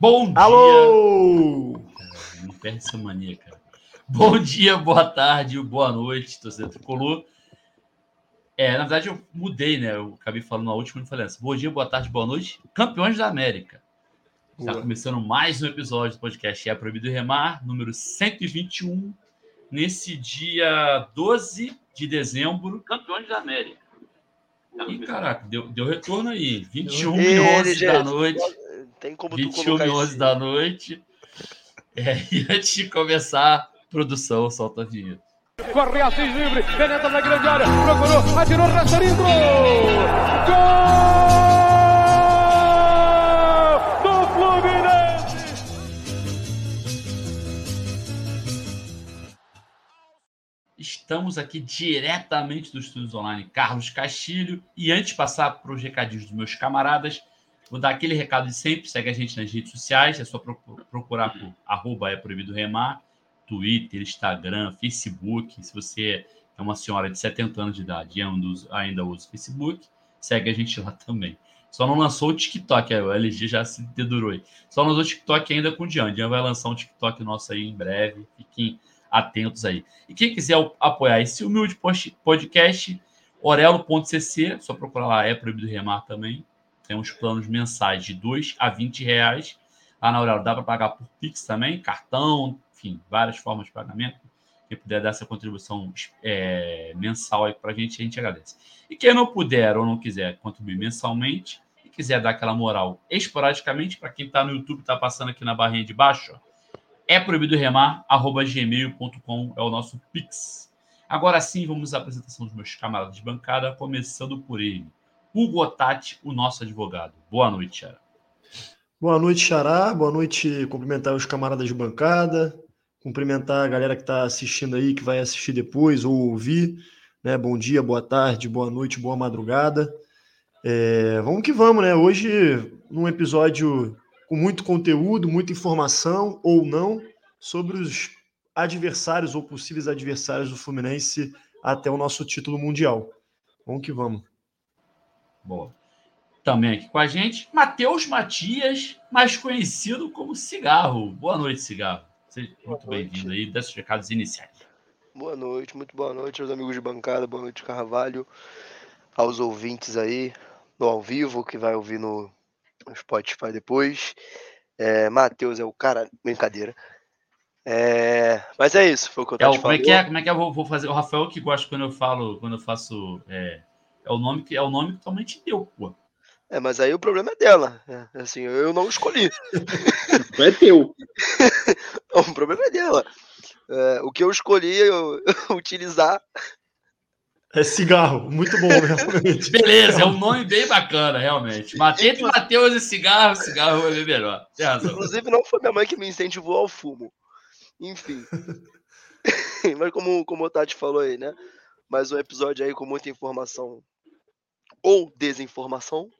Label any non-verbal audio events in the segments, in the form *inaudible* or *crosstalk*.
Bom Alô! dia! Não perde essa mania, cara. Bom dia, boa tarde, boa noite, torcedor tricolor. É, na verdade, eu mudei, né? Eu acabei falando na última e falei assim: bom dia, boa tarde, boa noite, campeões da América. Está começando mais um episódio do podcast É Proibido Remar, número 121, nesse dia 12 de dezembro. Campeões da América. Ih, caraca, deu, deu retorno aí. 21 e 11 da noite. Tem como 21 e 11 da noite. É, *laughs* e antes de começar, produção, solta a vinheta. Corre Assis livre, penetra na grande área, procurou, atirou, Rasterinho, gol! Gol do Fluminense! Estamos aqui diretamente dos estúdios online Carlos Castilho. E antes de passar para os recadinhos dos meus camaradas, vou dar aquele recado de sempre: segue a gente nas redes sociais, é só procurar por arroba é proibido remar, Twitter, Instagram, Facebook. Se você é uma senhora de 70 anos de idade e ainda usa, ainda usa Facebook, segue a gente lá também. Só não lançou o TikTok, o LG já se dedurou aí. Só lançou o TikTok ainda com o. Dian vai lançar um TikTok nosso aí em breve. Fiquem atentos aí. E quem quiser apoiar esse humilde podcast, orelo.cc, só procurar lá, é proibido remar também. Tem uns planos mensais de 2 a 20 reais. Lá na Aurelo dá para pagar por Pix também, cartão, enfim, várias formas de pagamento. Quem puder dar essa contribuição é, mensal aí para a gente, a gente agradece. E quem não puder ou não quiser contribuir mensalmente e quiser dar aquela moral esporadicamente, para quem está no YouTube, está passando aqui na barrinha de baixo, é proibido remar, arroba gmail.com é o nosso Pix. Agora sim, vamos à apresentação dos meus camaradas de bancada, começando por ele, Hugo Otati, o nosso advogado. Boa noite, Xará. Boa noite, Xará. Boa noite, cumprimentar os camaradas de bancada, cumprimentar a galera que está assistindo aí, que vai assistir depois ou ouvir. Né? Bom dia, boa tarde, boa noite, boa madrugada. É, vamos que vamos, né? Hoje, num episódio com muito conteúdo, muita informação ou não sobre os adversários ou possíveis adversários do Fluminense até o nosso título mundial. Vamos que vamos. Boa. Também aqui com a gente, Matheus Matias, mais conhecido como Cigarro. Boa noite, Cigarro. Seja muito bem-vindo aí, desses recados iniciais. Boa noite, muito boa noite aos amigos de bancada, boa noite, Carvalho, aos ouvintes aí no ao vivo, que vai ouvir no Spotify depois. É, Matheus é o cara. Brincadeira. É, mas é isso, foi o que eu É, tava como é que é? Como é que eu vou, vou fazer? O Rafael que gosta quando eu falo, quando eu faço. É, é o nome que é o nome que tua mãe te deu, pô. É, mas aí o problema é dela. né? Assim, eu não escolhi. *laughs* É teu. *laughs* o problema é dela. É, o que eu escolhi eu, utilizar. É cigarro, muito bom, realmente. *laughs* Beleza, é um nome bem bacana, realmente. Entre Matheus e cigarro, cigarro vai ver melhor. Inclusive, não foi minha mãe que me incentivou ao fumo. Enfim. mas como, como o Tati falou aí, né? Mais um episódio aí com muita informação ou desinformação.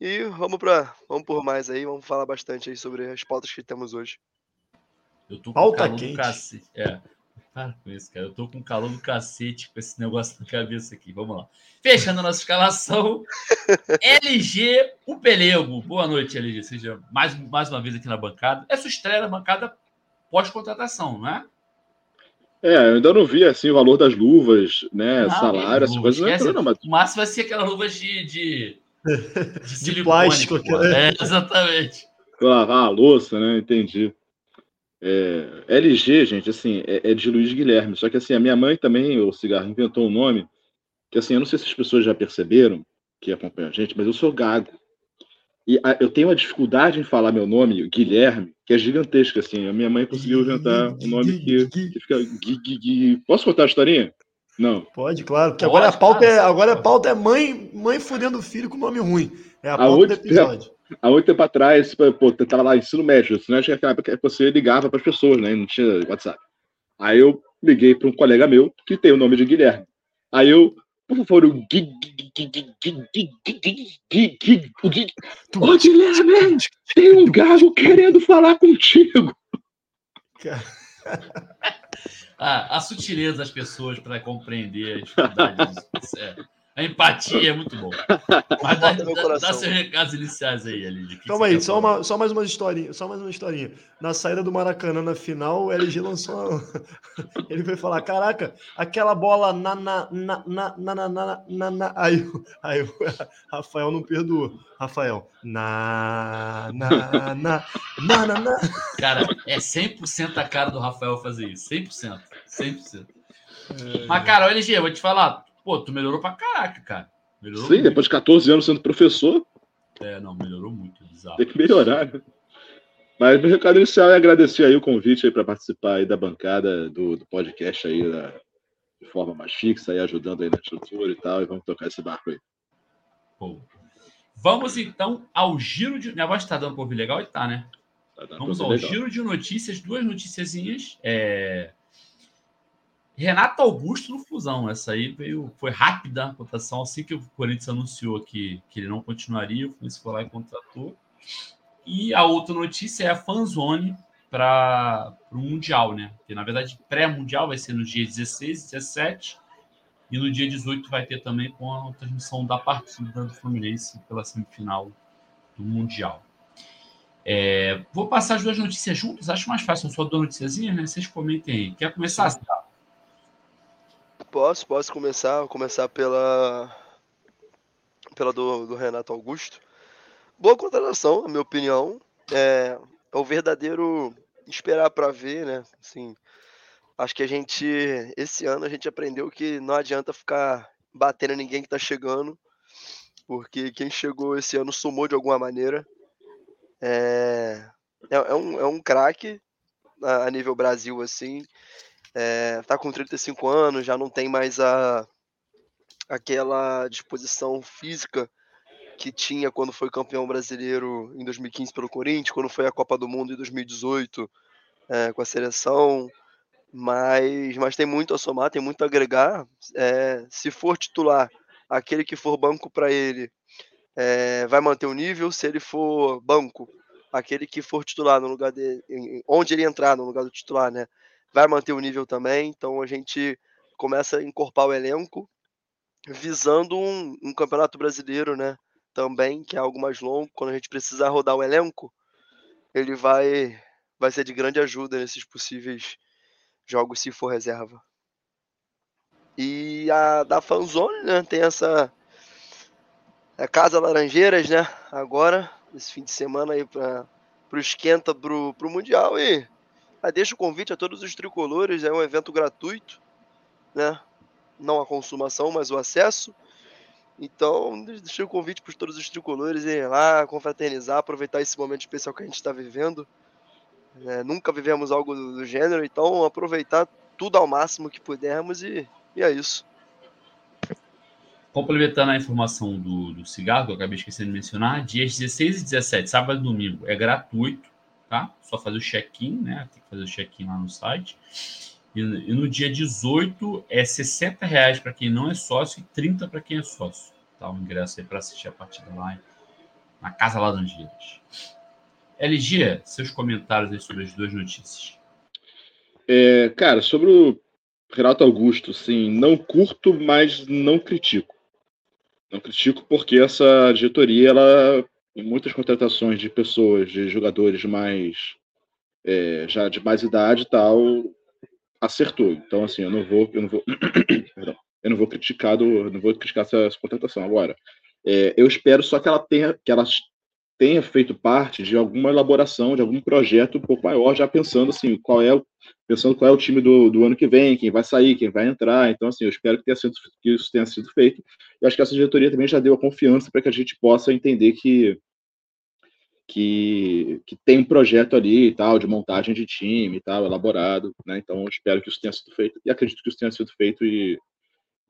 E vamos para vamos por mais aí, vamos falar bastante aí sobre as pautas que temos hoje. Eu tô com Pauta calor quente. do cacete. É. Para com isso, cara. Eu tô com calor do cacete com esse negócio na cabeça aqui. Vamos lá. Fechando a nossa escalação. *laughs* LG, o Pelego. Boa noite, LG. Seja mais, mais uma vez aqui na bancada. Sua estreia na bancada pós-contratação, não é? É, eu ainda não vi assim o valor das luvas, né? Não, salário, essas coisas não esquece. entrou, não, mas O máximo vai ser aquelas luvas de. de, *laughs* de, silicone, plástico, pô. É, exatamente. lavar a louça, né? Entendi. É, LG, gente, assim, é, é de Luiz Guilherme. Só que assim, a minha mãe também, o cigarro, inventou um nome que assim, eu não sei se as pessoas já perceberam que acompanham a gente, mas eu sou gago. E a- eu tenho uma dificuldade em falar meu nome, Guilherme, que é gigantesca, assim. A minha mãe conseguiu inventar um nome que, que fica. Gui, Gui, Gui. Posso contar a historinha? Não. Pode, claro, porque Pode, agora a pauta é, agora a pauta é mãe, mãe fudendo o filho com nome ruim. É a A pauta do outra- episódio. *laughs* Há muito tempo atrás, pô, eu tava lá ensino médio, ensino médio naquela época que você ligava para as pessoas, né? Não tinha WhatsApp. Aí eu liguei para um colega meu que tem o nome de Guilherme. Aí eu, como for o gig, Ô Guilherme, tem um gajo querendo falar contigo. Ah, a sutileza das pessoas para compreender a dificuldade. A empatia é muito bom. Mas dá, dá, dá seus recados iniciais aí, LG. Calma aí, só, uma, só mais uma historinha, só mais uma historinha. Na saída do Maracanã na final, o LG lançou. Ele foi falar: caraca, aquela bola na na na na na na na, na. Aí, aí o Rafael não perdoou. Rafael, na na na na na na. Cara, é 100% a cara do Rafael fazer isso. 100%. 100%. É... Mas, cara, LG, eu vou te falar Pô, tu melhorou pra caraca, cara. Melhorou Sim, muito. depois de 14 anos sendo professor. É, não, melhorou muito. Bizarro. Tem que melhorar, né? Mas meu recado inicial é agradecer aí o convite aí para participar aí da bancada do, do podcast aí da, de forma mais fixa, aí ajudando aí na estrutura e tal, e vamos tocar esse barco aí. Pô. Vamos então ao giro de. Minha voz está dando para ouvir legal e tá, né? Tá vamos ao legal. giro de notícias, duas noticiazinhas. É... Renato Augusto no Fusão. Essa aí veio, foi rápida a cotação. Assim que o Corinthians anunciou que, que ele não continuaria, o Fluminense foi lá e contratou. E a outra notícia é a fanzone para o Mundial, né? Que na verdade pré-mundial vai ser no dia 16 17 e no dia 18 vai ter também com a transmissão da partida do Fluminense pela semifinal do Mundial. É, vou passar as duas notícias juntas, acho mais fácil, só duas noticiazinhas, né? Vocês comentem aí. Quer começar? Sim. Posso, posso começar. Vou começar pela, pela do, do Renato Augusto. Boa contratação, na minha opinião. É, é o verdadeiro esperar para ver, né? Assim, acho que a gente, esse ano, a gente aprendeu que não adianta ficar batendo ninguém que tá chegando, porque quem chegou esse ano sumou de alguma maneira. É, é, é um, é um craque a, a nível Brasil, assim é, tá com 35 anos, já não tem mais a, aquela disposição física que tinha quando foi campeão brasileiro em 2015 pelo Corinthians, quando foi a Copa do Mundo em 2018 é, com a seleção, mas, mas tem muito a somar, tem muito a agregar. É, se for titular, aquele que for banco para ele é, vai manter o nível, se ele for banco, aquele que for titular no lugar de onde ele entrar no lugar do titular, né? Vai manter o nível também. Então a gente começa a encorpar o elenco visando um, um, campeonato brasileiro, né? Também, que é algo mais longo. Quando a gente precisar rodar o elenco, ele vai, vai ser de grande ajuda nesses possíveis jogos se for reserva. E a da Fanzone, né? Tem essa a Casa Laranjeiras, né? Agora, esse fim de semana aí para o esquenta pro, pro Mundial e ah, deixa o convite a todos os tricolores, é um evento gratuito, né? Não a consumação, mas o acesso. Então, deixa o convite para todos os tricolores irem lá, confraternizar, aproveitar esse momento especial que a gente está vivendo. É, nunca vivemos algo do, do, gênero, então aproveitar tudo ao máximo que pudermos e, e é isso. Complementando a informação do, do cigarro, que eu acabei esquecendo de mencionar, dias 16 e 17, sábado e domingo, é gratuito tá? Só fazer o check-in, né? Tem que fazer o check-in lá no site. E, e, no dia 18 é 60 reais para quem não é sócio e 30 para quem é sócio. Tá? O ingresso aí para assistir a partida lá na Casa Laranjeiras. LG, seus comentários aí sobre as duas notícias. É, cara, sobre o Renato Augusto, sim, não curto, mas não critico. Não critico porque essa diretoria ela muitas contratações de pessoas, de jogadores mais é, já de mais idade e tal, acertou. Então, assim, eu não vou, eu não vou, *coughs* perdão, eu não vou criticar, do, não vou criticar essa, essa contratação agora. É, eu espero só que ela tenha, que ela tenha feito parte de alguma elaboração, de algum projeto um pouco maior, já pensando assim, qual é o, pensando qual é o time do, do ano que vem, quem vai sair, quem vai entrar. Então, assim, eu espero que, tenha sido, que isso tenha sido feito. Eu acho que essa diretoria também já deu a confiança para que a gente possa entender que, que, que tem um projeto ali e tal, de montagem de time e tal, elaborado. Né? Então, espero que isso tenha sido feito e acredito que isso tenha sido feito e,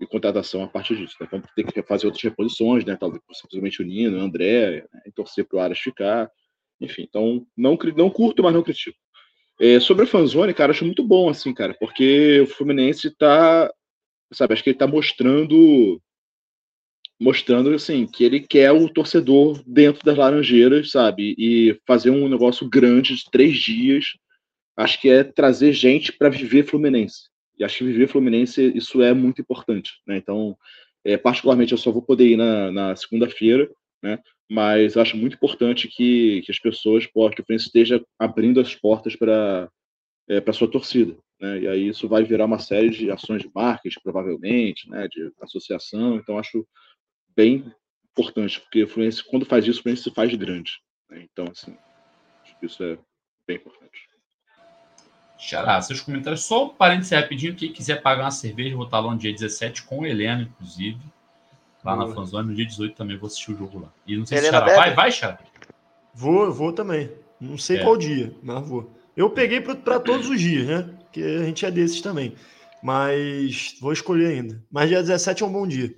e contratação a partir disso. Né? Vamos ter que fazer outras reposições, né? talvez simplesmente o Nino, o André, né? e torcer para o Aras ficar. Enfim, então, não, não curto, mas não critico. É, sobre a fanzone, cara, acho muito bom, assim, cara, porque o Fluminense tá, sabe, acho que ele tá mostrando, mostrando, assim, que ele quer o torcedor dentro das Laranjeiras, sabe, e fazer um negócio grande de três dias, acho que é trazer gente para viver Fluminense. E acho que viver Fluminense, isso é muito importante, né, então, É, particularmente, eu só vou poder ir na, na segunda-feira, né? Mas acho muito importante que, que as pessoas, que o Fluminense esteja abrindo as portas para é, para sua torcida, né? E aí isso vai virar uma série de ações de marketing, provavelmente, né? De associação. Então acho bem importante, porque o Fluminense, quando faz isso, o Fluminense se faz grande. Né? Então, assim, acho que isso é bem importante. Xará, seus comentários. Só um parênteses rapidinho. Quem quiser pagar uma cerveja, vou estar lá no dia 17 com o Helena, inclusive. Lá Boa. na Fanzone. No dia 18 também vou assistir o jogo lá. E não sei Helena se Xará vai, vai, Xará? Vou, vou também. Não sei é. qual dia, mas vou. Eu peguei para todos os dias, né? Porque a gente é desses também. Mas vou escolher ainda. Mas dia 17 é um bom dia.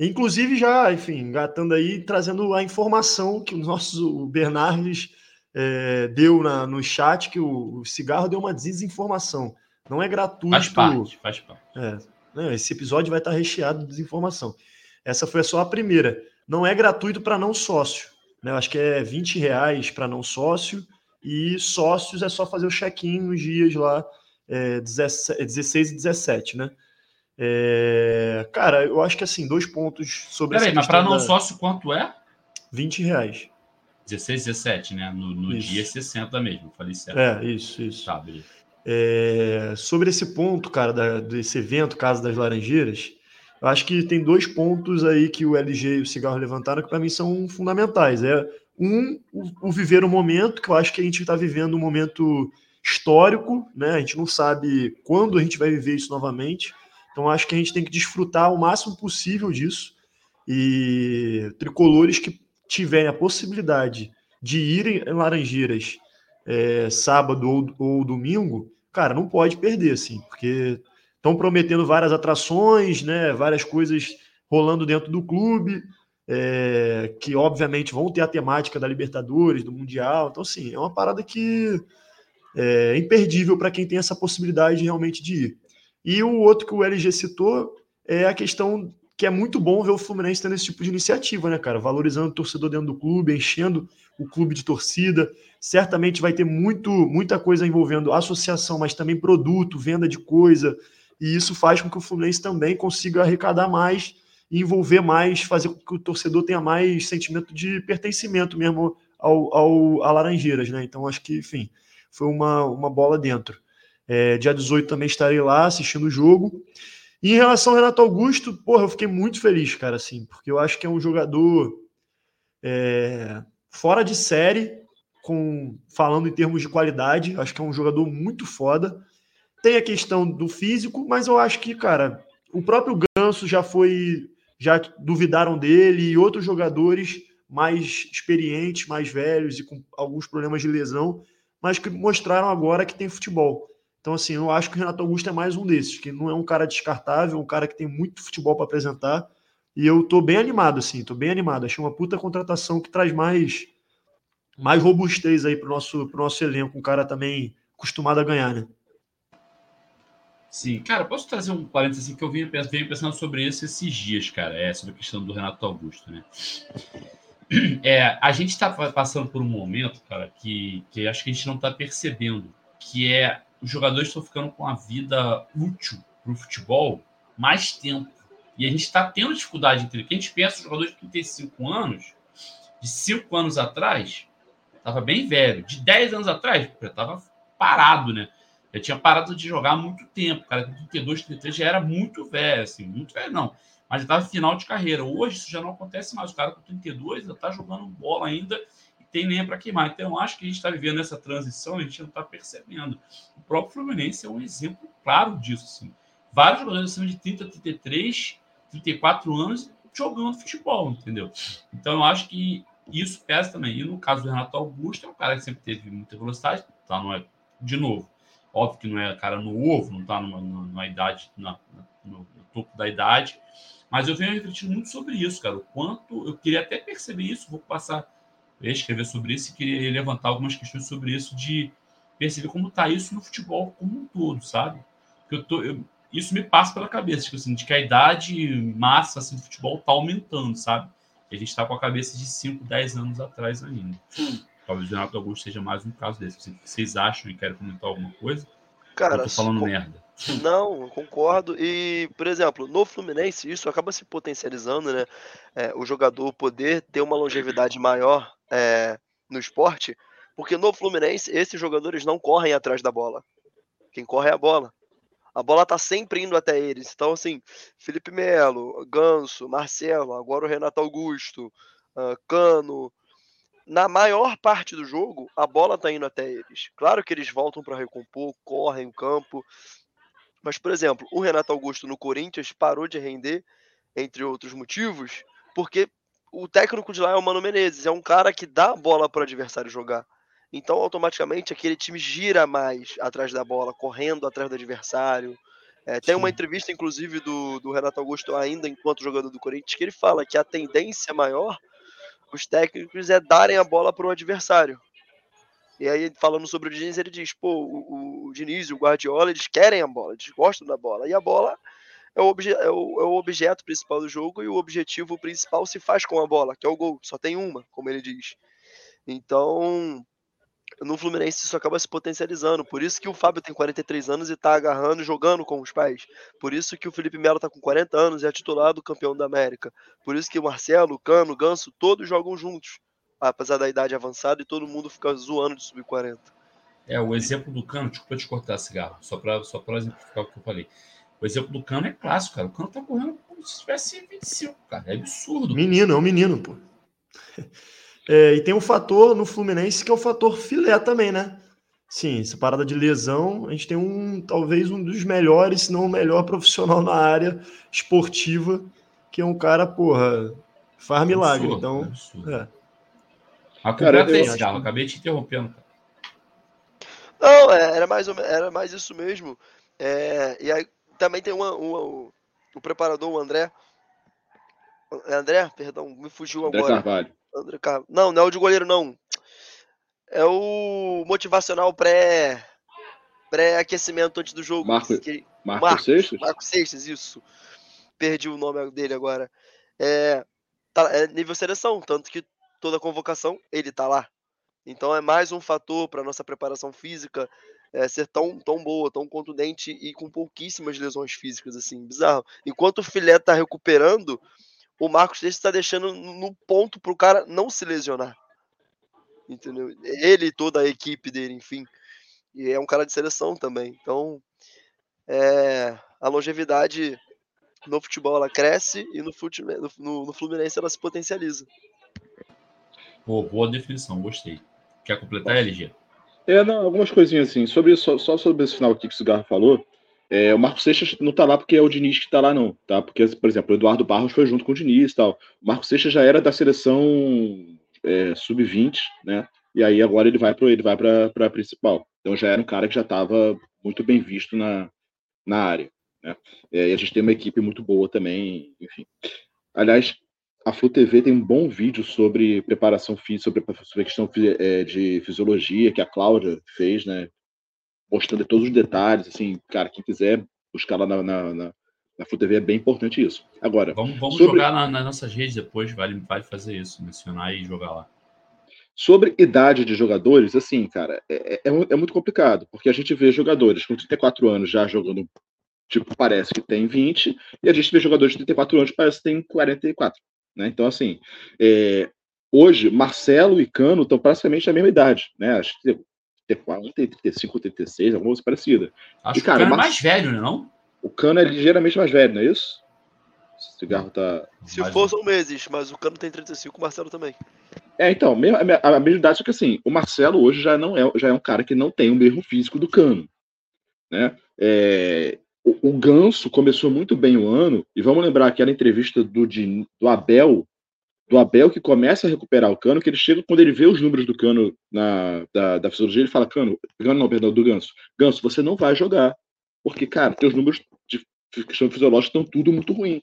Inclusive, já, enfim, engatando aí, trazendo a informação que o nosso Bernardes é, deu na, no chat que o, o, cigarro deu uma desinformação. Não é gratuito. Faz parte, faz parte. É, né, esse episódio vai estar recheado de desinformação. Essa foi só a primeira. Não é gratuito para não sócio. Né? Eu acho que é 20 reais para não sócio e sócios é só fazer o check-in nos dias lá, é, 16 e 17, né? É, cara, eu acho que assim, dois pontos sobre Peraí, mas para não da... sócio, quanto é? 20 reais. 16, 17, né? No, no dia 60 mesmo, falei certo. É, isso, isso. Tá, é, sobre esse ponto, cara, da, desse evento, Casa das Laranjeiras, eu acho que tem dois pontos aí que o LG e o Cigarro levantaram que para mim são fundamentais. É um, o, o, viver o momento, que eu acho que a gente está vivendo um momento histórico, né? A gente não sabe quando a gente vai viver isso novamente. Então acho que a gente tem que desfrutar o máximo possível disso. E tricolores que tiverem a possibilidade de irem em Laranjeiras é, sábado ou, ou, domingo, cara, não pode perder, assim, porque estão prometendo várias atrações, né, várias coisas rolando dentro do clube, é, que obviamente vão ter a temática da Libertadores, do Mundial. Então, assim, é uma parada que é imperdível para quem tem essa possibilidade realmente de ir. E o outro que o LG citou é a questão que é muito bom ver o Fluminense tendo esse tipo de iniciativa, né, cara? Valorizando o torcedor dentro do clube, enchendo o clube de torcida. Certamente vai ter muito, muita coisa envolvendo associação, mas também produto, venda de coisa. E isso faz com que o Fluminense também consiga arrecadar mais envolver mais, fazer com que o torcedor tenha mais sentimento de pertencimento mesmo ao, ao a Laranjeiras, né? Então acho que, enfim, foi uma, uma bola dentro. É, dia 18 também estarei lá assistindo o jogo. E em relação ao Renato Augusto, porra, eu fiquei muito feliz, cara, assim, porque eu acho que é um jogador é, fora de série, com falando em termos de qualidade, acho que é um jogador muito foda. Tem a questão do físico, mas eu acho que, cara, o próprio Ganso já foi, já duvidaram dele e outros jogadores mais experientes, mais velhos e com alguns problemas de lesão, mas que mostraram agora que tem futebol. Então, assim, eu acho que o Renato Augusto é mais um desses, que não é um cara descartável, um cara que tem muito futebol para apresentar. E eu tô bem animado, assim, tô bem animado. Achei uma puta contratação que traz mais, mais robustez aí pro nosso, pro nosso elenco, um cara também acostumado a ganhar, né? Sim, cara, posso trazer um parênteses assim, que eu venho, venho pensando sobre isso esses dias, cara, é sobre a questão do Renato Augusto, né? É, a gente está passando por um momento, cara, que, que acho que a gente não está percebendo, que é os jogadores estão ficando com a vida útil para o futebol mais tempo. E a gente está tendo dificuldade entre que a gente pensa, os jogadores de 35 anos, de 5 anos atrás, estava bem velho. De 10 anos atrás, já estava parado, né? Já tinha parado de jogar há muito tempo. O cara com 32, 33 já era muito velho, assim, muito velho não. Mas já estava final de carreira. Hoje isso já não acontece mais. O cara com 32 ainda está jogando bola ainda tem lenha para queimar. Então, acho que a gente está vivendo essa transição, a gente não está percebendo. O próprio Fluminense é um exemplo claro disso. Assim. Vários jogadores acima de 30, 33, 34 anos jogando futebol, entendeu? Então, eu acho que isso pesa também. E no caso do Renato Augusto, é um cara que sempre teve muita velocidade, tá? Não é, de novo, óbvio que não é cara no ovo, não está numa, numa, idade, na, no, no topo da idade, mas eu venho refletindo muito sobre isso, cara. O quanto eu queria até perceber isso, vou passar escrever sobre isso e queria levantar algumas questões sobre isso de perceber como está isso no futebol como um todo, sabe? Que eu tô, eu, isso me passa pela cabeça, tipo assim, de que a idade massa assim, do futebol está aumentando, sabe? E a gente está com a cabeça de 5, 10 anos atrás ainda. Talvez o Renato Augusto seja mais um caso desse. Vocês acham e querem comentar alguma coisa? Cara, eu tô falando merda. Não, concordo. E, por exemplo, no Fluminense, isso acaba se potencializando, né? É, o jogador poder ter uma longevidade maior é, no esporte, porque no Fluminense, esses jogadores não correm atrás da bola. Quem corre é a bola. A bola tá sempre indo até eles. Então, assim, Felipe Melo, Ganso, Marcelo, agora o Renato Augusto, uh, Cano. Na maior parte do jogo, a bola tá indo até eles. Claro que eles voltam para recompor, correm o campo. Mas, por exemplo, o Renato Augusto no Corinthians parou de render, entre outros motivos, porque o técnico de lá é o Mano Menezes, é um cara que dá a bola para o adversário jogar. Então, automaticamente, aquele time gira mais atrás da bola, correndo atrás do adversário. É, tem uma entrevista, inclusive, do, do Renato Augusto, ainda enquanto jogador do Corinthians, que ele fala que a tendência maior, os técnicos, é darem a bola para o adversário. E aí, falando sobre o Diniz, ele diz: pô, o, o Diniz e o Guardiola, eles querem a bola, eles gostam da bola. E a bola é o, é, o, é o objeto principal do jogo e o objetivo principal se faz com a bola, que é o gol. Só tem uma, como ele diz. Então, no Fluminense isso acaba se potencializando. Por isso que o Fábio tem 43 anos e tá agarrando jogando com os pais. Por isso que o Felipe Melo tá com 40 anos e é titular do campeão da América. Por isso que o Marcelo, Cano, Ganso, todos jogam juntos. Apesar da idade avançada e todo mundo fica zoando de subir 40. É, o exemplo do Cano, desculpa te cortar cigarro, só para só exemplificar o que eu falei. O exemplo do Cano é clássico, cara. O Cano tá correndo como se tivesse 25, cara. É absurdo. Menino, é um menino, pô. *laughs* É, e tem um fator no Fluminense que é o fator filé também, né? Sim, essa parada de lesão, a gente tem um, talvez um dos melhores, se não o melhor profissional na área esportiva, que é um cara, porra, faz milagre. Absurdo, então, é. A cara, é esse carro, acabei te interrompendo. Não, é, era mais, era mais isso mesmo. É, e aí também tem uma, uma, o, o preparador, o André. André, perdão, me fugiu André agora. Carvalho. André Carvalho. Não, não é o de goleiro, não. É o motivacional pré pré-aquecimento antes do jogo. Marco, que... Marco Marcos Seixas? Marcos Seixas, isso. Perdi o nome dele agora. É, tá, é nível seleção, tanto que toda convocação ele tá lá. Então é mais um fator para nossa preparação física é, ser tão, tão boa, tão contundente e com pouquíssimas lesões físicas, assim, bizarro. Enquanto o filé tá recuperando, o Marcos Seixas está deixando no ponto para o cara não se lesionar. Entendeu? Ele e toda a equipe dele, enfim. E é um cara de seleção também. Então, é, a longevidade no futebol ela cresce e no, futebol, no, no Fluminense ela se potencializa. Pô, boa definição, gostei. Quer completar, LG? É, não, algumas coisinhas assim. Sobre, só, só sobre esse final aqui que o Cigarro falou, é, o Marco Seixas não tá lá porque é o Diniz que tá lá, não, tá? Porque, por exemplo, o Eduardo Barros foi junto com o Diniz e tal. O Marco Seixas já era da seleção é, sub-20, né? E aí agora ele vai para ele vai para a principal. Então já era um cara que já estava muito bem visto na, na área. Né? É, e a gente tem uma equipe muito boa também, enfim. Aliás, a Flu TV tem um bom vídeo sobre preparação física, sobre, sobre a questão é, de fisiologia que a Cláudia fez, né? Mostrando todos os detalhes, assim, cara, quem quiser buscar lá na, na, na, na Flu TV é bem importante isso. Agora, vamos, vamos sobre... jogar na, nas nossas redes depois, vale, vale fazer isso, mencionar e jogar lá. Sobre idade de jogadores, assim, cara, é, é, é, muito complicado, porque a gente vê jogadores com 34 anos já jogando, tipo, parece que tem 20, e a gente vê jogadores de 34 anos parece que tem 44. Né? Então, assim, é, hoje, Marcelo e Cano estão praticamente na mesma idade, né? Acho que tem 35, 36, alguma coisa parecida. Acho e, cara, que o Cano é mais velho, não? O Cano é ligeiramente mais velho, não é isso? O cigarro tá. Se for, são meses, mas o Cano tem 35, o Marcelo também. É, então, a, a mesma idade, só que assim, o Marcelo hoje já não é, já é um cara que não tem o mesmo físico do Cano. Né? É, o, o Ganso começou muito bem o ano, e vamos lembrar aquela entrevista do, de, do Abel, do Abel que começa a recuperar o Cano, que ele chega, quando ele vê os números do Cano na, da, da fisiologia, ele fala, Cano, Cano não, perdão, do Ganso, Ganso, você não vai jogar, porque, cara, teus números de questão fisiológica estão tudo muito ruim.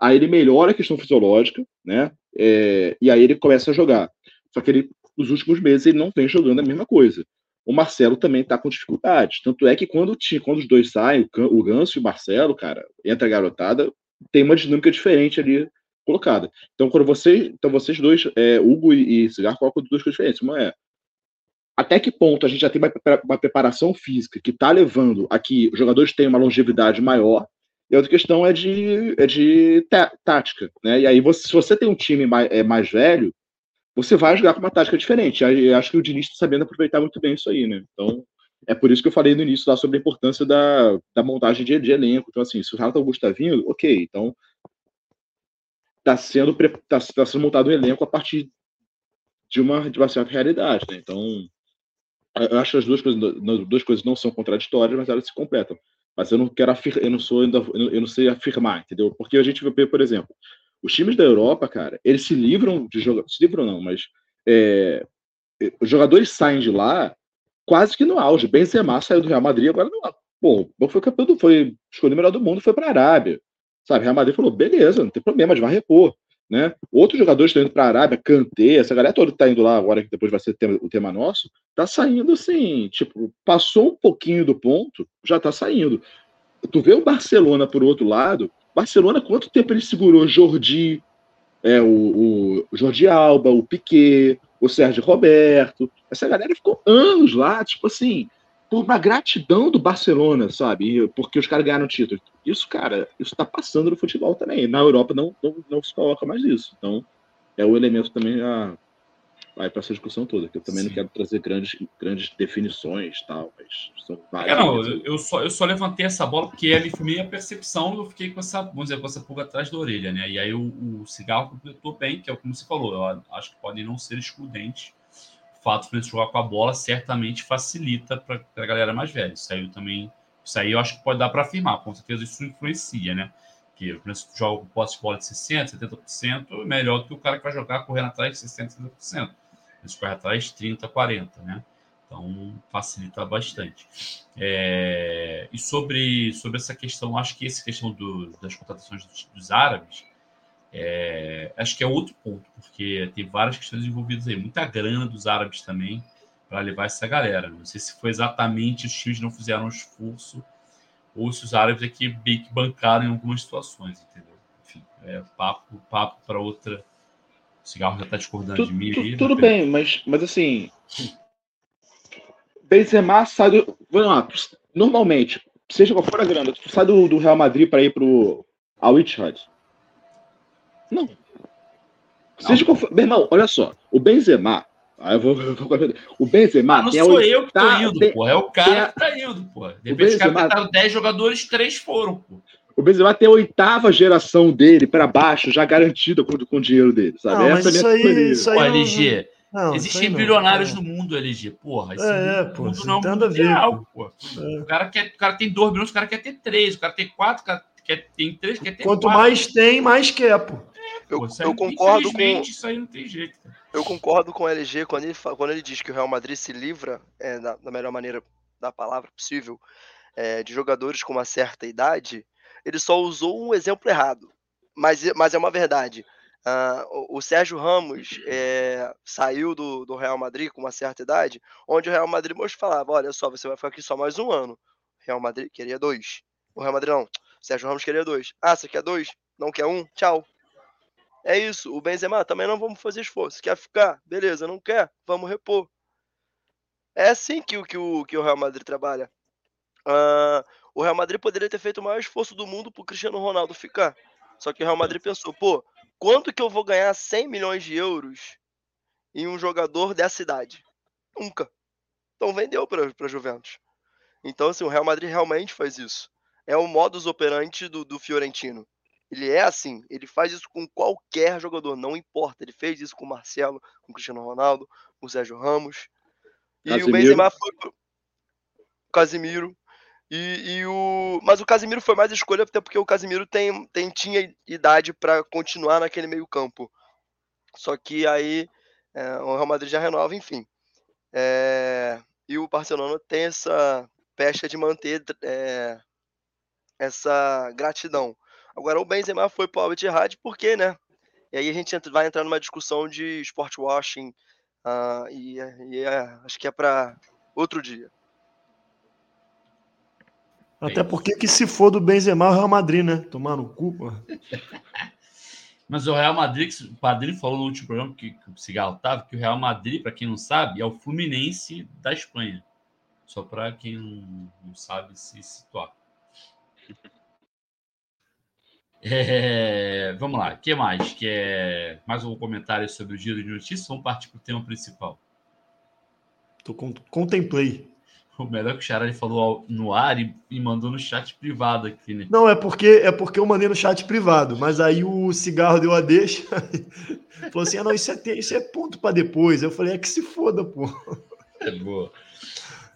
Aí ele melhora a questão fisiológica, né, é, e aí ele começa a jogar. Só que ele, nos últimos meses, ele não vem jogando a mesma coisa o Marcelo também está com dificuldades. Tanto é que quando, quando os dois saem, o Ganso e o Marcelo, cara, entra a garotada, tem uma dinâmica diferente ali colocada. Então, quando você, então vocês dois, é, Hugo e, e Cigar, colocam duas coisas diferentes. Uma é até que ponto a gente já tem uma, uma preparação física que está levando a que os jogadores tenham uma longevidade maior, e outra questão é de, é de tática, né? E aí, você, se você tem um time mais, é, mais velho, você vai jogar com uma tática diferente. Eu acho que o Diniz está sabendo aproveitar muito bem isso aí, né? Então, é por isso que eu falei no início lá sobre a importância da, da montagem de, de elenco. Então, assim, se o Renato Augusto está vindo, ok, então está sendo, tá, tá sendo montado um elenco a partir de uma, de uma certa realidade, né? Então, eu acho que as duas coisas, as duas coisas não são contraditórias, mas elas se completam. Mas eu não quero afirmar, eu não sou eu não sei afirmar, entendeu? Porque a gente vê, por exemplo, os times da Europa, cara, eles se livram de jogar, se livram não, mas é, os jogadores saem de lá quase que no auge. Benzema saiu do Real Madrid, agora não, pô, foi campeão do, foi escolhido melhor do mundo, foi para a Arábia. Sabe, Real Madrid falou, beleza, não tem problema, a gente vai repor. Né? Outros jogadores estão indo para a Arábia, Kanté, essa galera toda está indo lá agora, que depois vai ser o tema, o tema nosso, tá saindo assim, tipo, passou um pouquinho do ponto, já tá saindo. Tu vê o Barcelona por outro lado, Barcelona, quanto tempo ele segurou Jordi, é, o, o Jordi Alba, o Piquet, o Sérgio Roberto, essa galera ficou anos lá, tipo assim, por uma gratidão do Barcelona, sabe? Porque os caras ganharam título. Isso, cara, isso tá passando no futebol também. Na Europa não, não, não se coloca mais isso. Então, é o elemento também a, vai para essa discussão toda, que eu também Sim. não quero trazer grandes, grandes definições tal, mas são várias. É, não, eu só, eu só levantei essa bola porque ali foi minha percepção, eu fiquei com essa, vamos dizer, com essa pulga atrás da orelha, né? E aí o, o cigarro completou bem, que é como você falou, eu acho que podem não ser excludentes. O fato de jogar com a bola certamente facilita para a galera mais velha. Isso aí eu também. Isso aí eu acho que pode dar para afirmar, com certeza isso influencia, né? que o Fluminense joga com posse de bola de 60%, 70%, é melhor do que o cara que vai jogar correndo atrás de 60%, 70%. Eles correm atrás 30, 40, né? Então facilita bastante. É... e sobre, sobre essa questão, acho que essa questão do, das contratações dos, dos árabes, é... acho que é outro ponto, porque tem várias questões envolvidas aí, muita grana dos árabes também para levar essa galera. Não sei se foi exatamente os times não fizeram um esforço ou se os árabes aqui que bancaram em algumas situações, entendeu? Enfim, é papo para outra o cigarro já está discordando tu, de mim. Tu, aí, tudo bem, mas, mas assim. Benzema sai do. Vamos lá, normalmente, seja qual for a grana, tu sai do, do Real Madrid para ir pro Al Ittihad? Não. Seja qual for. Meu irmão, olha só. O Benzema. Aí eu vou, eu vou, o Benzema. Ah, não sou eu que tô indo, pô. É o cara que tá indo, pô. De repente, os caras tentaram 10 jogadores, 3 foram, pô. O Benzema tem a oitava geração dele para baixo, já garantida com, com o dinheiro dele, sabe? Não, Essa é a minha aí, isso aí Pô, LG, não, existem bilionários no mundo, LG. Porra, esse é, mundo, pô, mundo não é mundial, pô. É. O, cara quer, o cara tem 2 bilhões, o cara quer ter 3, o cara tem 4, o cara quer, tem 3, quer ter Quanto quatro. mais tem, mais quer, pô. Eu, pô, eu concordo com isso aí não tem jeito. Cara. Eu concordo com o LG quando ele, quando ele diz que o Real Madrid se livra, é, da, da melhor maneira da palavra possível, é, de jogadores com uma certa idade ele só usou um exemplo errado, mas, mas é uma verdade. Uh, o, Sérgio Ramos é, saiu do, do, Real Madrid com uma certa idade, onde o Real Madrid mostrou falava: olha só, você vai ficar aqui só mais um ano. Real Madrid queria dois. O Real Madrid não. O Sérgio Ramos queria dois. Ah, você quer dois? Não quer um? Tchau. É isso. O Benzema também não vamos fazer esforço. Quer ficar? Beleza. Não quer? Vamos repor. É assim que, que, o, que o Real Madrid trabalha. Uh, o Real Madrid poderia ter feito o maior esforço do mundo pro Cristiano Ronaldo ficar. Só que o Real Madrid pensou, pô, quanto que eu vou ganhar 100 milhões de euros em um jogador dessa idade? Nunca. Então vendeu para a Juventus. Então, assim, o Real Madrid realmente faz isso. É o modus operandi do, do Fiorentino. Ele é assim, ele faz isso com qualquer jogador, não importa. Ele fez isso com o Marcelo, com o Cristiano Ronaldo, com o Sérgio Ramos. E Casimiro. o Benzema foi pro Casimiro. E, e, o... Mas o Casimiro foi mais escolha, até porque o Casimiro tem, tem, tinha idade para continuar naquele meio campo. Só que aí é, o Real Madrid já renova, enfim. É, e o Barcelona tem essa pecha de manter é, essa gratidão. Agora o Benzema foi para o Al porque, né? E aí a gente vai entrar numa discussão de sport washing uh, e, e é, acho que é para outro dia. Até porque que se for do Benzema, o Real Madrid, né? Tomar no cu, pô. *laughs* Mas o Real Madrid, o Padrinho falou no último programa que, que o Cigarro estava, que o Real Madrid, para quem não sabe, é o Fluminense da Espanha. Só para quem não, não, sabe se situar. *laughs* É, vamos lá, o que mais? Que é mais um comentário sobre o giro de notícias? Vamos partir para o tema principal. Tô, contemplei. *laughs* O melhor que o Charlie falou no ar e, e, mandou no chat privado aqui, né? Não, é porque é porque eu mandei no chat privado, mas aí o cigarro deu a deixa. *laughs* falou assim: ah, não, isso é, isso é ponto para depois. Eu falei: é que se foda, pô. É boa.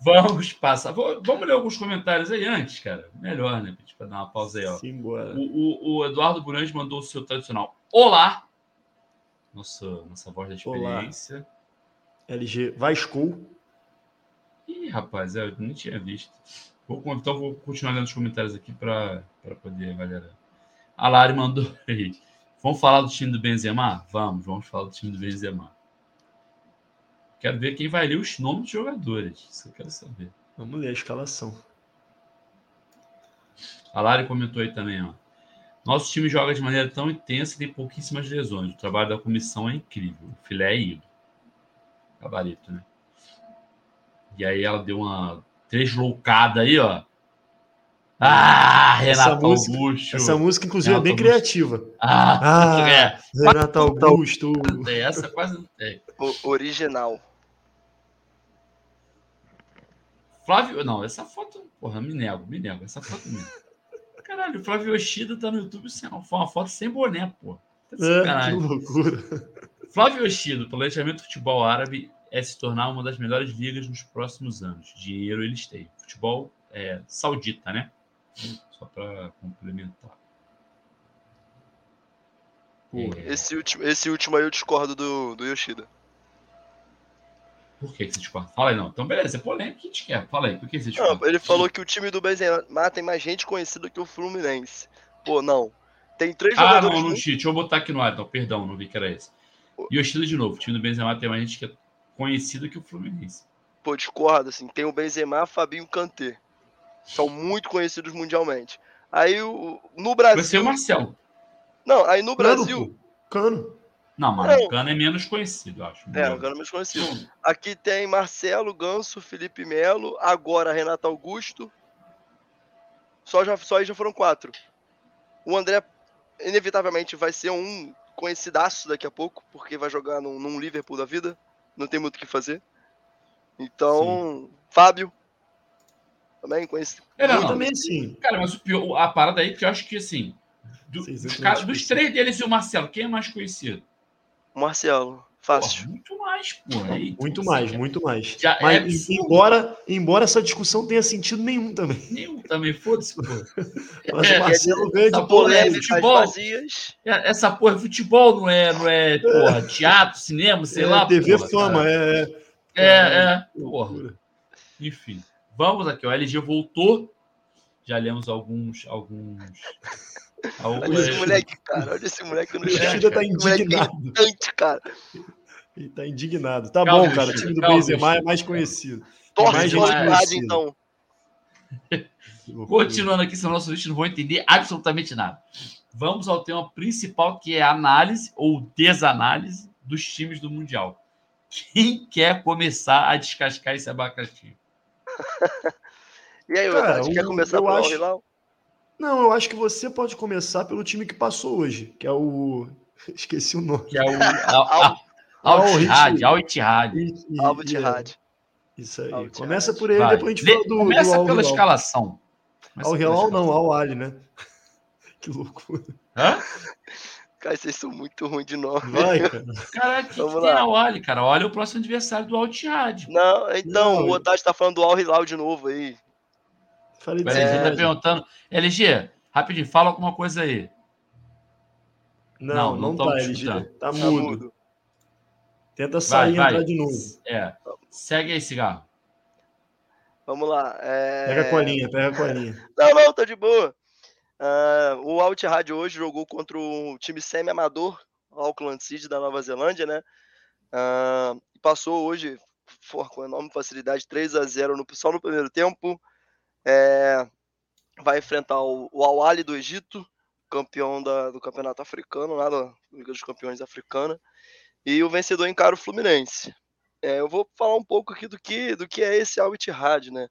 Vamos passar. Vamos ler alguns comentários aí antes, cara. Melhor, né? Para dar uma pausa aí, ó. Simbora. O, o, o Eduardo Burandes mandou o seu tradicional Olá! Nossa, nossa voz da experiência. Olá. LG Vasco. Ih, rapaz, eu não tinha visto. Vou, então vou continuar lendo os comentários aqui para poder avaliar. A Lari mandou *laughs* aí. Vamos falar do time do Benzema? Vamos, vamos falar do time do Benzema. Quero ver quem vai ler os nomes dos jogadores. Isso eu quero saber. Vamos ler a escalação. A Lari comentou aí também, ó. Nosso time joga de maneira tão intensa e tem pouquíssimas lesões. O trabalho da comissão é incrível. O filé é ido. Gabarito, né? E aí ela deu uma tresloucada aí, ó. Ah, Renato música, Augusto. Essa música, inclusive, Renato é bem Augusto. criativa. Ah, Ah, *laughs* é. Renato Augusto. É, Essa quase não tem. O- original. Flávio. Não, essa foto. Porra, me nego, me nego. Essa foto mesmo. Caralho, o Flávio Yoshida tá no YouTube sem foi uma foto sem boné, pô. Tá É, que loucura. Flávio Yoshida, planejamento futebol árabe é se tornar uma das melhores ligas nos próximos anos. Dinheiro eles têm. Futebol é, saudita, né? Só para complementar. É, Esse último, esse último aí eu discordo do, do Yoshida. Por que, que você discorda? Fala aí, não. Então, beleza, é polêmica que a gente quer. Fala aí, por que você discorda? Não, ele falou que o time do Benzema tem mais gente conhecida que o Fluminense. Pô, não. Tem três Ah, jogadores. não, não, juntos. Chi, deixa eu botar aqui no ar, então. Perdão, não vi que era esse. Yoshida de novo. O time do Benzema tem mais gente que é conhecido que o Fluminense. Pô, discordo, assim. Tem o Benzema, Fabinho e Kanté. São muito conhecidos mundialmente. Aí o, no Vai ser Brasil. o Marcelo. Não, aí no Cano, Brasil. pô. Cano. Não, mas Não. o Cano é menos conhecido, eu acho. É, o cara menos conhecido. Aqui tem Marcelo, Ganso, Felipe Melo, agora Renato Augusto. Só, já, só aí já foram quatro. O André, inevitavelmente, vai ser um conhecidaço daqui a pouco, porque vai jogar num, num Liverpool da vida. Não tem muito o que fazer. Então, Fábio. Também conhecido. É, não, não. também sim. Cara, mas o pior, a parada aí que eu acho que, assim, do- Vocês dos, dos três deles e o Marcelo, quem é mais conhecido? Marcelo, Porra, fácil. muito mais, porra. Aí, Muito assim, mais, já- muito mais. já é Mas absurdo. embora, embora essa discussão tenha sentido nenhum também. Nenhum também, foda-se, porra. *laughs* Mas É, o Marcelo ganha de polêmica. futebol. vazias. É, Essa porra, futebol não é, não é, porra, teatro, cinema, sei É, lá. TV porra, Fama, cara. é. É, é, porra. Enfim, vamos aqui. O LG voltou. Já lemos alguns. alguns... Olha esse moleque, cara. Olha esse moleque no O chat. Tá Esse moleque é indignado. irritante, cara. Ele tá indignado. Tá Calma, bom, cara. O time do calma, Benzema é mais conhecido. Torce mais pela gente idade, conhecida. então. Continuando aqui, senão nossos ouvintes não vão entender absolutamente nada. Vamos ao tema principal, que é a análise ou desanálise dos times do Mundial. Quem quer começar a descascar esse abacaxi? *laughs* E aí, Cara, Otávio, quer começar eu pelo acho- Hilal? Não, eu acho que você pode começar pelo time que passou hoje, que é o. *laughs* Esqueci o nome. Que é o Al Al Ittihad. Ittihad. Al Ittihad. E- e- Al e- Ittihad. Isso aí. Al. Começa por ele, Vai. depois a gente fala do. Começa do Al pela escalação. Começa pela Hilal não, ao Ali, né? *laughs* Que loucura. Hã? Cara, vocês são muito ruins de nome. Vai, *laughs* cara. Caralho, o que, que tem lá. a Wally, cara? Olha o próximo adversário do Al Ittihad. Não, então, Não, o Otávio tá falando do Al Hilal de novo aí. Falei O LG tá perguntando. LG, rapidinho, fala alguma coisa aí. Não, Não, não, não tá, LG. Tá Tá mudo. Tenta sair e vai. entrar de novo. É. Segue aí, cigarro. Vamos lá. é- Pega a colinha, pega a colinha. *laughs* Não, não, tô de boa. Ah, o Al Ittihad hoje jogou contra o time semi-amador, o Auckland City da Nova Zelândia, né? E passou hoje for, com enorme facilidade, 3 a 0 no, só no primeiro tempo. É, vai enfrentar o, o Al Ahly do Egito, campeão da, do campeonato africano, lá da Liga dos Campeões Africana. E o vencedor encara o Fluminense. É, eu vou falar um pouco aqui do que, do que é esse Al Ittihad, né?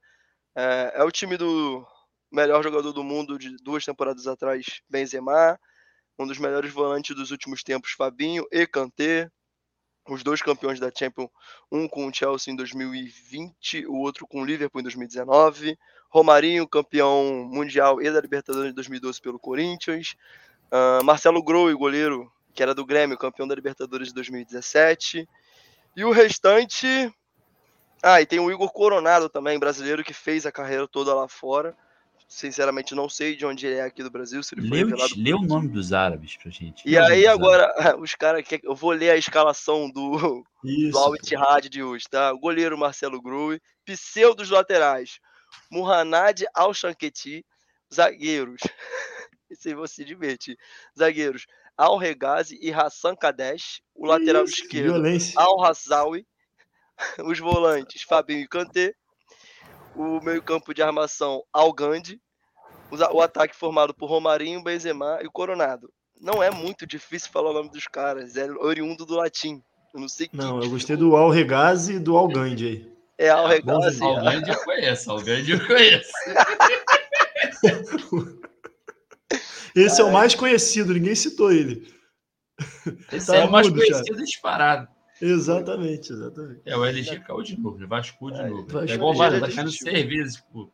É, é o time do melhor jogador do mundo de duas temporadas atrás, Benzema, um dos melhores volantes dos últimos tempos, Fabinho e Kanté, os dois campeões da Champions, um com o Chelsea em 2020, o outro com o Liverpool em 2019. Romarinho, campeão mundial e da Libertadores em 2012 pelo Corinthians. Uh, Marcelo Groi, goleiro, que era do Grêmio, campeão da Libertadores de 2017. E o restante. Ah, e tem o Igor Coronado também, brasileiro, que fez a carreira toda lá fora. Sinceramente, não sei de onde ele é aqui do Brasil. Se ele lê, lê o nome dos árabes pra gente. E aí, agora, *laughs* os caras. Eu vou ler a escalação do, Isso. do Al Ittihad de hoje, tá? O goleiro Marcelo Grui, pseudo dos laterais. Muhanad Al Shanketi, zagueiros. *laughs* Esse aí você divertir. Zagueiros Al Regazi e Hassan Kadesh. O lateral Isso, esquerdo violência. Al Hazawi. *laughs* Os volantes Fabinho e Kanté o meio-campo de armação Al Gandhi, o ataque formado por Romarinho, Benzema e Coronado. Não é muito difícil falar o nome dos caras, é oriundo do latim. Eu não sei Não, eu gostei do Al Regazi e do Al Gandhi aí. É, Al Regazi. Al Gandhi eu conheço, Al Gandhi eu conheço. *laughs* Esse é o mais conhecido, ninguém citou ele. Esse tá é o mais conhecido disparado. Exatamente, exatamente. É, o LG caiu de novo, né? Vasco de é, novo. É, igual o Vasco, tá caindo seis vezes. Pô.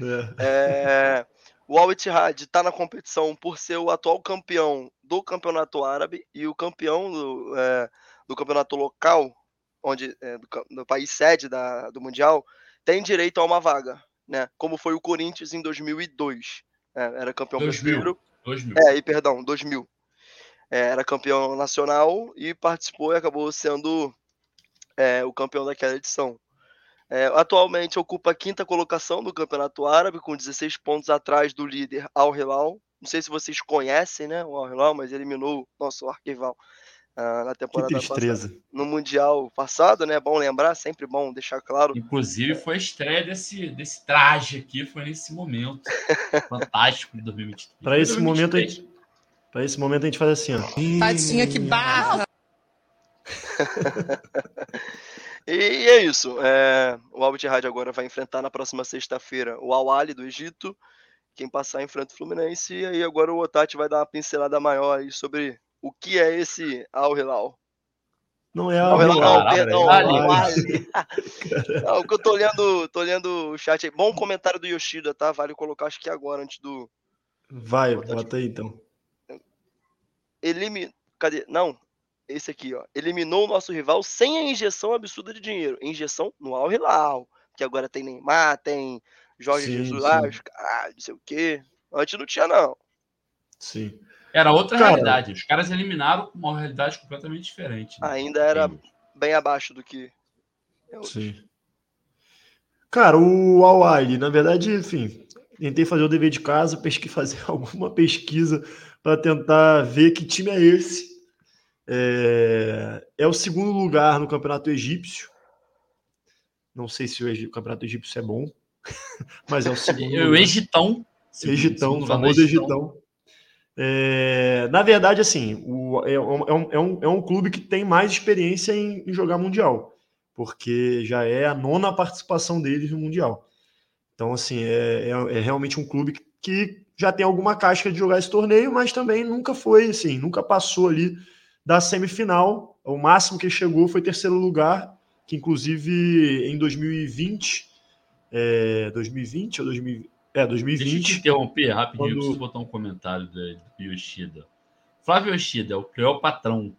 É. é. o Al Ittihad está na competição por ser o atual campeão do campeonato árabe e o campeão do, é, do campeonato local, onde é, do, do, país sede da, do mundial, tem direito a uma vaga, né? Como foi o Corinthians em 2002, é, era campeão 2000. brasileiro. 2000. É, e perdão, 2000 é, era campeão nacional e participou e acabou sendo é, o campeão daquela edição. É, atualmente ocupa a quinta colocação do Campeonato Árabe, com 16 pontos atrás do líder Al Hilal. Não sei se vocês conhecem né, o Al Hilal, mas eliminou nosso arquival uh, na temporada passada. No Mundial passado, né? Bom lembrar, sempre bom deixar claro. Inclusive, foi a estreia desse, desse traje aqui, foi nesse momento *laughs* fantástico de 2023. Para esse 2023. momento, a gente, para esse momento a gente faz assim, ó. Tadinha que barra! *laughs* e é isso. É, o Al Ittihad agora vai enfrentar na próxima sexta-feira o Al Ali do Egito. Quem passar enfrenta o Fluminense. E aí agora o Otati vai dar uma pincelada maior aí sobre o que é esse Al Hilal. Não é Al Hilal, perdão, Al Ali. *laughs* Não, que eu tô olhando, tô olhando o chat aí. Bom comentário do Yoshida, tá? Vale colocar acho que agora antes do Vai, bota aí então eliminou. Cadê? Não, esse aqui, ó. Eliminou o nosso rival sem a injeção absurda de dinheiro. Injeção no Al Hilal. Que agora tem Neymar, tem Jorge sim, Jesus lá, ah, não sei o quê. Antes não tinha, não. Sim. Era outra Cara, realidade. Os caras eliminaram uma realidade completamente diferente. Né? Ainda era sim. bem abaixo do que. É sim. Cara, o Al na verdade, enfim, tentei fazer o dever de casa, *laughs* pesquisar, fazer *laughs* alguma pesquisa para tentar ver que time é esse. É, é, o segundo lugar no campeonato egípcio. Não sei se o campeonato egípcio é bom, *laughs* mas é o segundo. o Egitão. Egitão, o famoso Egitão. É, na verdade, assim, o, é, é, um, é, um, é um clube que tem mais experiência em, em, jogar Mundial, porque já é a nona participação deles no Mundial. Então, assim, é, é, é realmente um clube que, que já tem alguma casca de jogar esse torneio, mas também nunca foi assim, nunca passou ali da semifinal. O máximo que chegou foi terceiro lugar, que inclusive em 2020, é, 2020 ou 2000, é, 2020. Deixa eu te interromper rapidinho, quando... eu preciso botar um comentário do, Yoshida. Flávio Yoshida, é o pior patrão.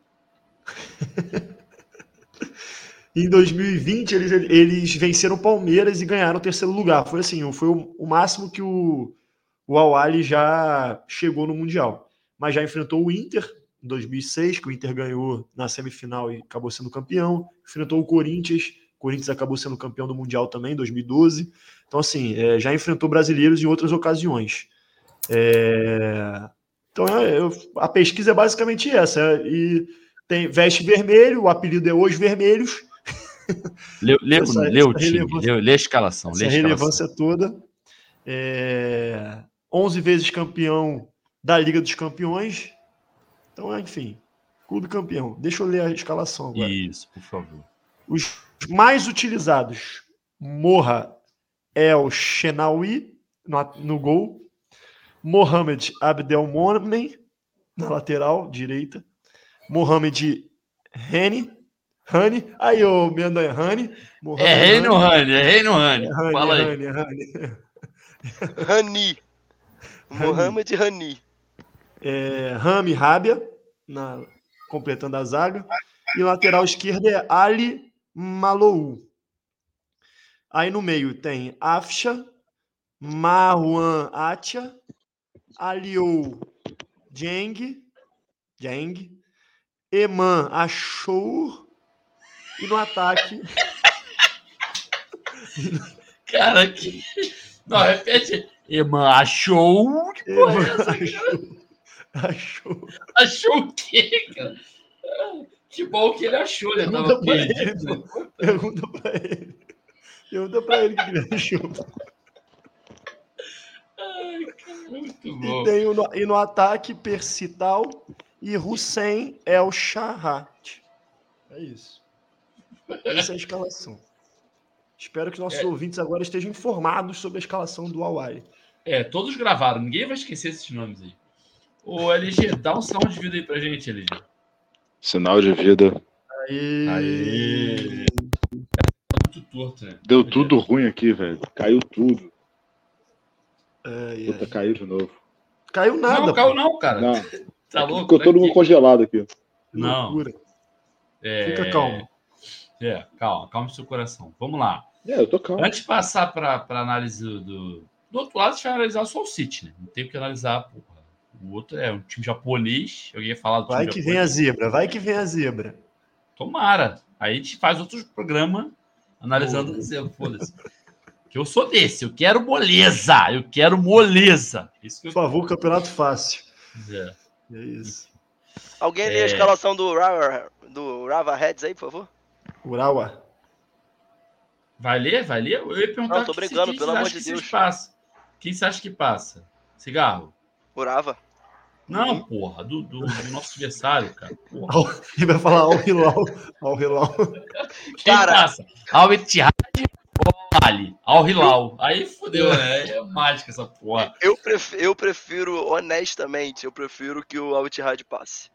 *laughs* em 2020, eles, eles venceram o Palmeiras e ganharam o terceiro lugar. Foi assim, foi o, o máximo que o, o Awali já chegou no Mundial, mas já enfrentou o Inter em 2006, que o Inter ganhou na semifinal e acabou sendo campeão, enfrentou o Corinthians, o Corinthians acabou sendo campeão do Mundial também em 2012. Então, assim, é, já enfrentou brasileiros em outras ocasiões. É... Então, é, eu, a pesquisa é basicamente essa. É, e tem veste vermelho, o apelido é Os Vermelhos. *laughs* Essa, lê o time, lê, lê, a escalação. Lê a relevância toda. É, 11 vezes campeão da Liga dos Campeões. Então, enfim, clube campeão. Deixa eu ler a escalação agora. Isso, por favor. Os mais utilizados: Morra El Shenawi no, no gol, Mohamed Abdelmonem na lateral direita, Mohamed Reni, Rani, aí ô Mendanha, Rani. É rei no Rani, é rei no Rani. Fala aí. Rani, Rani. Rani. *laughs* Mohamed Rani. É, Rami Rábia, na, completando a zaga. E lateral esquerda é Ali Malou. Aí no meio tem Afsha, Marwan Atia, Aliou Jeng, Jeng, Eman Achour e no ataque. *laughs* Cara, que. *laughs* Não, repete. Eman achou. Que porra é Eman essa, cara? Achour. Achour. Achou o quê, cara? Que bom que ele achou, né? Tava Pergunta pra ele, perdido. Pergunta pra ele. Pergunta pra ele o que ele achou. Ai, cara, muito E, bom. tem o no, e no ataque Percital e Hussein El Shahat. É isso. Essa é a escalação. Espero que nossos É. ouvintes agora estejam informados sobre a escalação do Awali. É, todos gravaram, ninguém vai esquecer esses nomes aí. Ô, LG, dá um salve de vida aí pra gente, LG. Sinal de vida. Aê. Aê. Torto, né? Deu tudo ruim aqui, velho. Caiu tudo. Ai, Puta, ai. caiu de novo. Caiu nada. não, caiu não, cara. Não, *laughs* Tá louco? ficou todo Aqui- mundo congelado aqui. Não. loucura. É... Fica calmo. É, calma, calma seu coração. Vamos lá. É, eu tô calmo. Antes de passar para análise do, do. Do outro lado, a gente vai analisar só o City, né? Não tem o que analisar, porra. O outro é um time japonês. Eu ia falar do time Vai que vem japonês. a zebra, vai que vem a zebra. Tomara. Aí a gente faz outros programas analisando a zebra. Foda-se. Que eu sou desse. Eu quero moleza. Eu quero moleza. Isso que Por eu favor, campeonato fácil. É. É isso. Alguém lê É. a escalação do Rava, do Rava Heads aí, por favor? Urawa. Vai ler? Vai ler? Eu ia perguntar Não, tô quem brincando, vocês pelo amor de que Deus. passam. Quem você acha que passa? Cigarro? Urava? Não, Uhum. porra, do, do- do nosso adversário, cara. Porra. Ao- Ele vai falar ao Hilal. Ao Hilal. *laughs* Quem Cara. passa? Ou Al Ali? Al Hilal. Aí fodeu, né? É mágica essa porra. Eu, pref- eu prefiro, honestamente, eu prefiro que o Al Ittihad passe.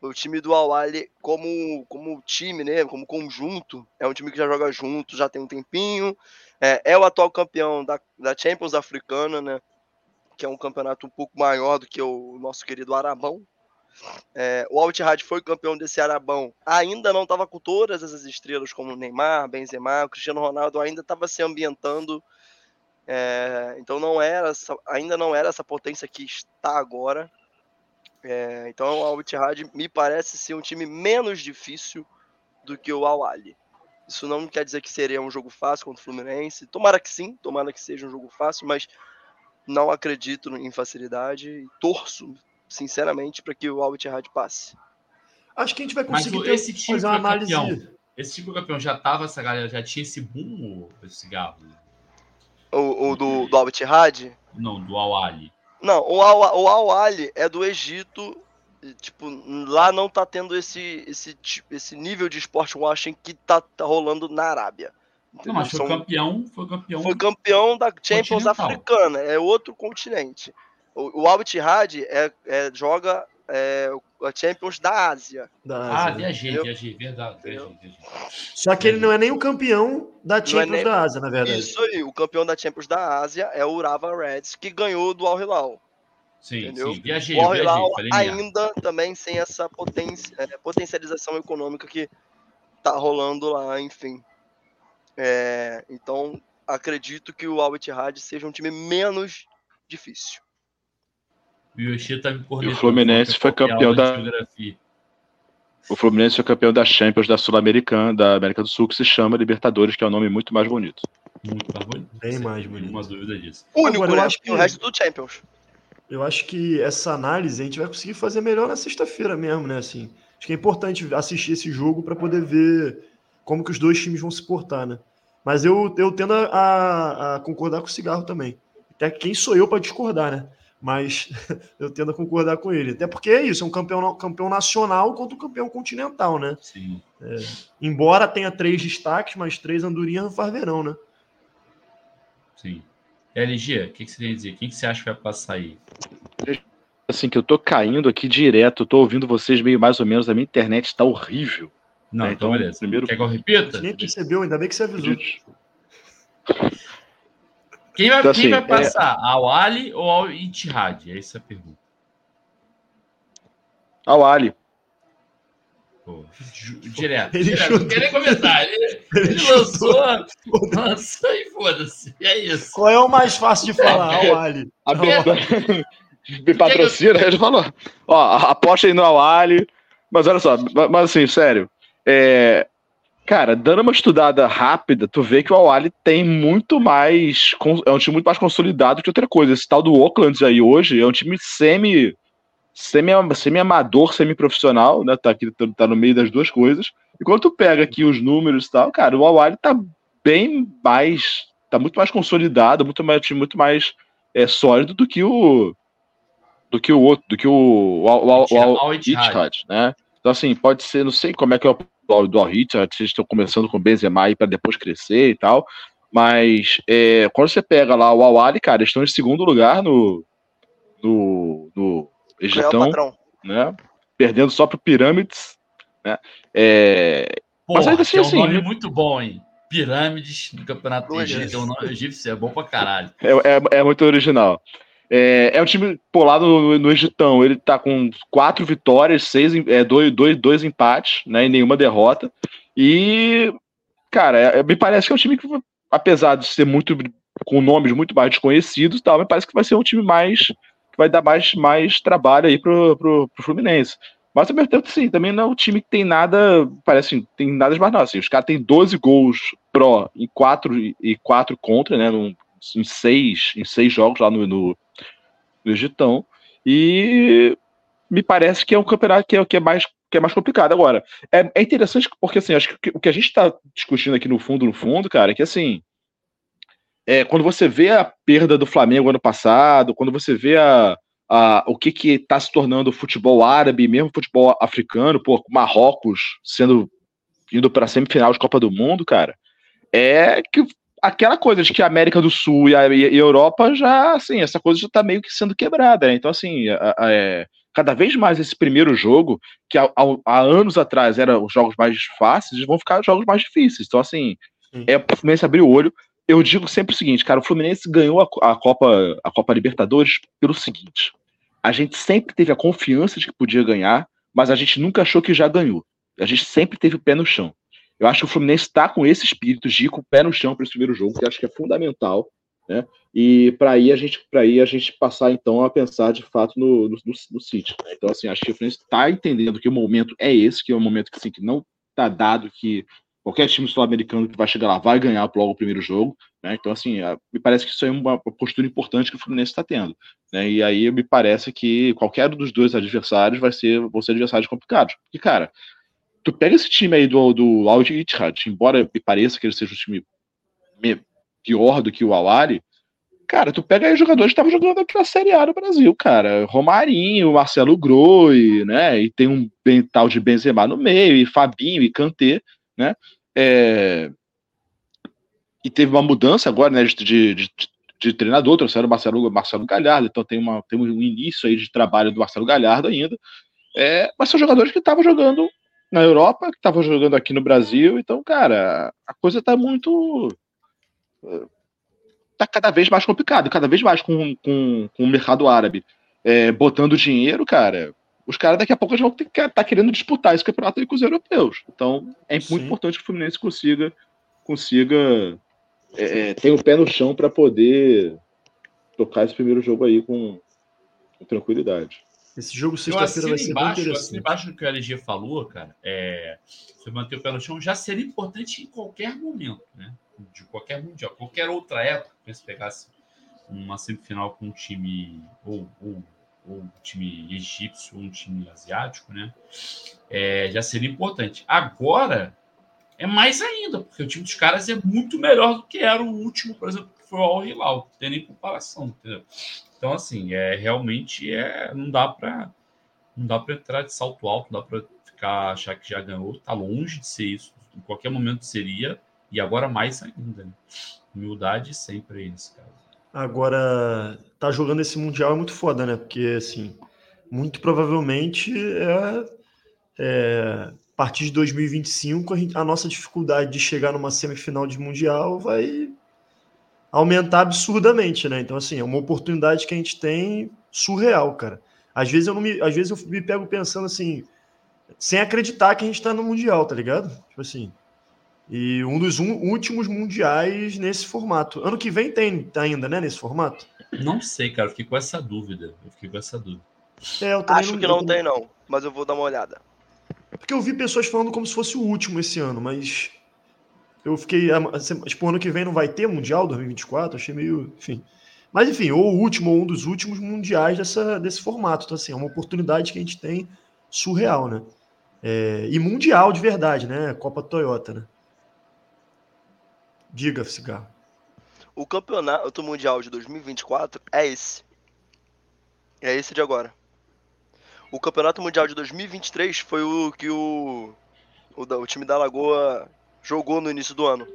O time do Al Ahly, como, como time, né, como conjunto, é um time que já joga junto, já tem um tempinho. É, é o atual campeão da, da Champions Africana, né? Que é um campeonato um pouco maior do que o nosso querido Arabão. É, o Al Ittihad foi campeão desse Arabão. Ainda não estava com todas essas estrelas como Neymar, Benzema, Cristiano Ronaldo ainda estava se ambientando é, então não era essa- ainda não era essa potência que está agora. É, então o Al Ittihad me parece ser um time menos difícil do que o Al Ahly. Isso não quer dizer que seria um jogo fácil contra o Fluminense. Tomara que sim, tomara que seja um jogo fácil, mas não acredito em facilidade e torço sinceramente para que o Al Ittihad passe. Acho que a gente vai Mas conseguir o- ter- esse time fazer uma foi análise. campeão. Esse tipo de campeão já tava, essa galera já tinha esse boom, ou esse cigarro? O, o do, do Al Ittihad? Não, do Al Ali. Não, o Al, o Al Ahly é do Egito. e, Tipo, lá não tá tendo esse, esse, esse nível de sport washing que tá, tá rolando na Arábia. Não, mas foi São- campeão, foi campeão. foi campeão da Champions. Africana, é outro continente. O, o Al Ittihad é, é, joga é, a Champions da Ásia. Da Ah, Ásia. viajei, Entendeu? viajei, verdade. Viajei, viajei. Só que ele não é nem o campeão da é Champions nem- da Ásia, na verdade. Isso aí, o campeão da Champions da Ásia é o Urava Reds, que ganhou do Al Hilal. Sim, Entendeu? sim, viajei, O Al. Hilal ainda também sem essa potência, é, potencialização econômica que tá rolando lá, enfim. É, então, acredito que o Al Ittihad seja um time menos difícil. O Yoshi tá me. E o Fluminense foi que é campeão da-. O Fluminense foi campeão da Champions da Sul-Americana, da América do Sul, que se chama Libertadores, que é um nome muito mais bonito. Muito mais bonito. Bem mais bonito. dúvida disso. Único, Agora, eu né? acho Porque o que- resto do Champions. Eu acho que essa análise a gente vai conseguir fazer melhor na sexta-feira mesmo, né? Assim, acho que é importante assistir esse jogo para poder ver como que os dois times vão se portar, né? Mas eu, eu tendo a, a concordar com o cigarro também. Até quem sou eu para discordar, né? mas *laughs* eu tendo a concordar com ele. Até porque é isso, é um campeão, campeão nacional contra um campeão continental, né? Sim. É, embora tenha três destaques, mas três andorinhas não faz verão, né? Sim. LG, o que, que você tem a dizer? Quem que você acha que vai passar aí? Assim, que eu tô caindo aqui direto, tô ouvindo vocês meio mais ou menos, a minha internet tá horrível. Não, É, então, então, beleza. primeiro- Quer que eu A repita? gente nem percebeu, ainda bem que você avisou. Quem vai, Então, quem assim, vai é- passar? Ao Ali ou ao Itihad? É essa a pergunta. Ao Ali. Pô, direto. Ele direto. Não quer nem comentar. Ele, Ele ele lançou, lançou e foda-se. É isso. Qual é o mais fácil de falar? Ao Ali. A *laughs* me patrocina, ele falou. Ó, aposta aí no Awali. Mas olha só, ma- mas assim, sério. É, cara, dando uma estudada rápida, tu vê que o Awali tem muito mais. É um time muito mais consolidado que outra coisa. Esse tal do Oakland aí hoje é um time semi. Semi, semi-amador, semi-profissional, né? Tá, aqui, tá- tá no meio das duas coisas. E quando tu pega aqui os números e tal, cara, o Awali tá bem mais. Tá muito mais consolidado, muito mais, muito mais é, sólido do que o do que o outro, do que o, o, o, o, o, Ittihad. Ittihad, né? Então assim, pode ser, não sei como é que é o do, do Al Ittihad, se eles estão começando com o Benzema aí para depois crescer e tal, mas é, quando você pega lá o Al-Ali, cara, eles estão em segundo lugar no no, no eles Qual é o estão, patrão? né, perdendo só pro Pirâmides, né? É, Porra, Mas ainda assim, é um assim, nome né? muito bom, hein? Pirâmides no Campeonato Egípcio. É um nome egípcio, é bom pra caralho. É, é, é muito original. É, é um time, lá no, no Egitão, ele tá com quatro vitórias, seis, é, dois, dois, dois empates, né, e nenhuma derrota. E, cara, é- me parece que é um time que, apesar de ser muito, com nomes muito mais desconhecidos tal, me parece que vai ser um time mais, que vai dar mais, mais trabalho aí pro, pro, pro Fluminense. Mas ao mesmo tempo, sim, também não é um time que tem nada, parece assim, tem nada demais não, assim, os caras têm 12 gols pró e 4, e 4 contra, né, num, em, seis, em seis jogos lá no, no, no Egitão, e me parece que é um campeonato que é, que é, mais, que é mais complicado. Agora, é, é interessante porque, assim, acho que o que a gente está discutindo aqui no fundo, no fundo, cara, é que, assim, é, quando você vê a perda do Flamengo ano passado, quando você vê a, a, o que que está se tornando o futebol árabe, mesmo futebol africano, pô, Marrocos sendo indo para semifinal de Copa do Mundo, cara, é que aquela coisa de que a América do Sul e a, e a Europa já, assim, essa coisa já tá meio que sendo quebrada, né? Então, assim, a- a- é, cada vez mais esse primeiro jogo, que há, anos atrás eram os jogos mais fáceis, vão ficar jogos mais difíceis. Então, assim, Sim. é pro Fluminense abrir o olho. Eu digo sempre o seguinte, cara, o Fluminense ganhou a, a Copa, a Copa Libertadores pelo seguinte: a gente sempre teve a confiança de que podia ganhar, mas a gente nunca achou que já ganhou. A gente sempre teve o pé no chão. Eu acho que o Fluminense está com esse espírito de ir com o pé no chão para esse primeiro jogo, que acho que é fundamental, né? E para aí a gente, para aí a gente passar então a pensar de fato no, no, no, City. né? Então assim, acho que o Fluminense está entendendo que o momento é esse, que é um momento que, assim, que não está dado que qualquer time sul-americano que vai chegar lá vai ganhar logo o primeiro jogo, né? Então assim, me parece que isso é uma postura importante que o Fluminense está tendo, né? E aí me parece que qualquer um dos dois adversários vai ser, vão ser adversários complicados. E cara, tu pega esse time aí do, do Al embora pareça que ele seja um time me- pior do que o Awari, cara, tu pega aí jogadores que estavam jogando aqui na Série A no Brasil, cara. Romarinho, Marcelo Groi, né? E tem um tal de Benzema no meio, e Fabinho, e Kanté, né? É, E teve uma mudança agora, né, de, de, de- de treinador, trouxeram o Marcelo, Marcelo Galhardo, então tem, uma, tem um início aí de trabalho do Marcelo Galhardo ainda. É, mas são jogadores que estavam jogando na Europa, que estavam jogando aqui no Brasil, então, cara, a coisa tá muito. eh, tá cada vez mais complicado, cada vez mais com, com, com o mercado árabe é, botando dinheiro, cara. Os caras daqui a pouco já vão ter que tá querendo disputar esse campeonato aí com os europeus. Então é Sim. muito importante que o Fluminense consiga, consiga é, é, ter o pé no chão para poder tocar esse primeiro jogo aí com, com tranquilidade. Esse jogo sexta-feira vai ser bem embaixo, assino interessante. embaixo do que o LG falou, cara. É, você manter o pé no chão já seria importante em qualquer momento, né? De qualquer mundial, qualquer outra época, se você pegasse uma semifinal com um time ou, ou, ou um time egípcio ou um time asiático, né? É, já seria importante. Agora é mais ainda, porque o time dos caras é muito melhor do que era o último, por exemplo, que foi o Al Hilal, não tem nem comparação, entendeu? Então, assim, é realmente é, não dá para não dá para entrar de salto alto, não dá para ficar achar que já ganhou, tá longe de ser isso. Em qualquer momento seria, e agora mais ainda. Né? Humildade sempre nesse caso. Agora, tá jogando esse Mundial é muito foda, né? Porque, assim, muito provavelmente é, é a partir de 2025 a, gente, a nossa dificuldade de chegar numa semifinal de Mundial vai aumentar absurdamente, né? Então, assim, é uma oportunidade que a gente tem surreal, cara. Às vezes eu não me, às vezes eu me pego pensando assim, sem acreditar que a gente está no mundial, tá ligado? Tipo assim. E um dos un, últimos mundiais nesse formato. Ano que vem tem ainda, né, nesse formato? Não sei, cara, eu fiquei com essa dúvida. Eu fiquei com essa dúvida. É, Acho não, que não tem, não, mas eu vou dar uma olhada. Porque eu vi pessoas falando como se fosse o último esse ano, mas eu fiquei. Tipo, ano que vem não vai ter Mundial 2024? Achei meio. Enfim. Mas, enfim, ou o último, ou um dos últimos mundiais dessa, desse formato. Então, assim, é uma oportunidade que a gente tem surreal, né? É, e mundial de verdade, né? Copa Toyota, né? Diga, Cigarro. O campeonato mundial de 2024 é esse. É esse de agora. O campeonato mundial de 2023 foi o que o, o, o time da Lagoa jogou no início do ano.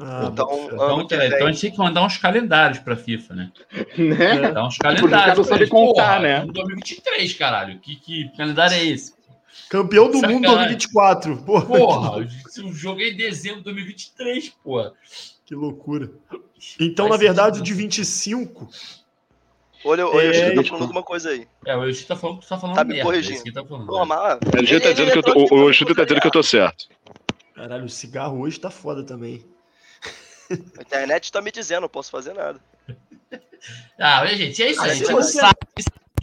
Ah, então, então, então, vem... então, a gente tem que mandar uns calendários pra FIFA, né? né? Dar uns calendários. Não sabe contar, Porra, né? 2023, caralho. Que, que calendário é esse? Campeão do Sacanagem. mundo 2024. Porra, porra eu joguei em dezembro de 2023, porra. Que loucura. Então, Vai na verdade, o de 25. Olha, olha é, o Yoshi tá falando alguma coisa aí. É, o Yoshi tá falando que tu tá falando tá me merda, corrigindo. É tá falando. Pô, mas... O Yoshi tá dizendo que eu tô, o Yoshi tá dizendo que eu tô certo. Caralho, o cigarro hoje tá foda também. A internet tá me dizendo, não posso fazer nada. *laughs* Ah, gente, é isso aí. Se você, sabe,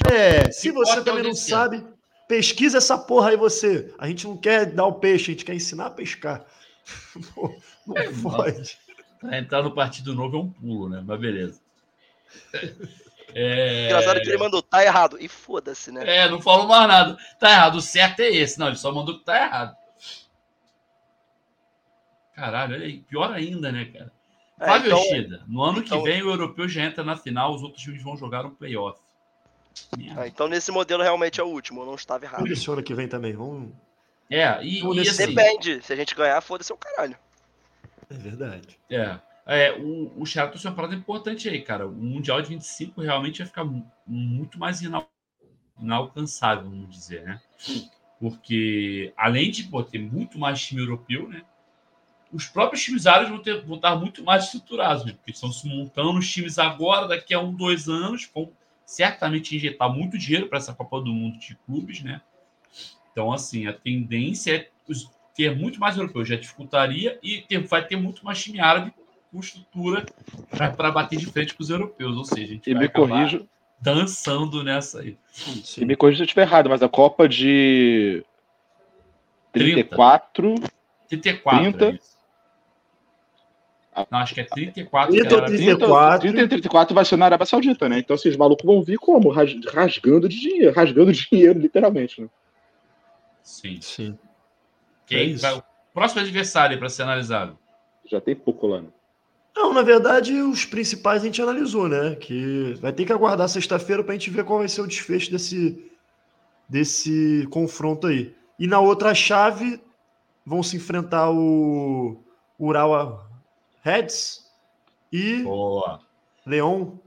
é, se você também não sabe, pesquisa essa porra aí você. A gente não quer dar o peixe, a gente quer ensinar a pescar. *laughs* Pô, não é, pode. Pra entrar no Partido Novo é um pulo, né? Mas beleza. É... Engraçado que ele mandou, tá errado. E foda-se, né? É, não falou mais nada. Tá errado, o certo é esse. Não, ele só mandou que tá errado. Caralho, olha aí. Pior ainda, né, cara? É, Fábio então, Yoshida, no ano então, que vem o europeu já entra na final, os outros times vão jogar um playoff. Ah, então nesse modelo realmente é o último, eu não estava errado. Esse ano que vem também, vamos. É, e, e assim, Depende, se a gente ganhar, foda-se o caralho. É verdade. É. É, o, o Xará trouxe uma parada importante aí, cara. O Mundial de 25 realmente vai ficar muito mais inal, inalcançável, vamos dizer, né? Porque, além de pô, ter muito mais time europeu, né? Os próprios times árabes vão, ter, vão estar muito mais estruturados, né? porque estão se montando os times agora, daqui a um, dois anos, vão certamente injetar muito dinheiro para essa Copa do Mundo de clubes, né? Então, assim, a tendência é ter muito mais europeus, já dificultaria, e ter, vai ter muito mais time árabe com estrutura para bater de frente com os europeus, ou seja, a gente e vai me corrijo dançando nessa aí. Sim. E me corrija se eu estiver errado, mas a Copa de 34... 34, 30, é não, acho que é 34. 30 ou 34. 30 e 34 vai ser na Arábia Saudita, né? Então, esses malucos vão vir como? Rasgando de dinheiro, rasgando *laughs* dinheiro, literalmente, né? Sim. Sim. Quem é vai... O próximo adversário para ser analisado? Já tem pouco lá, né? Não, na verdade, os principais a gente analisou, né? Que vai ter que aguardar sexta-feira para a gente ver qual vai ser o desfecho desse, desse confronto aí. E na outra chave vão se enfrentar o Ural Reds e Boa. Leão.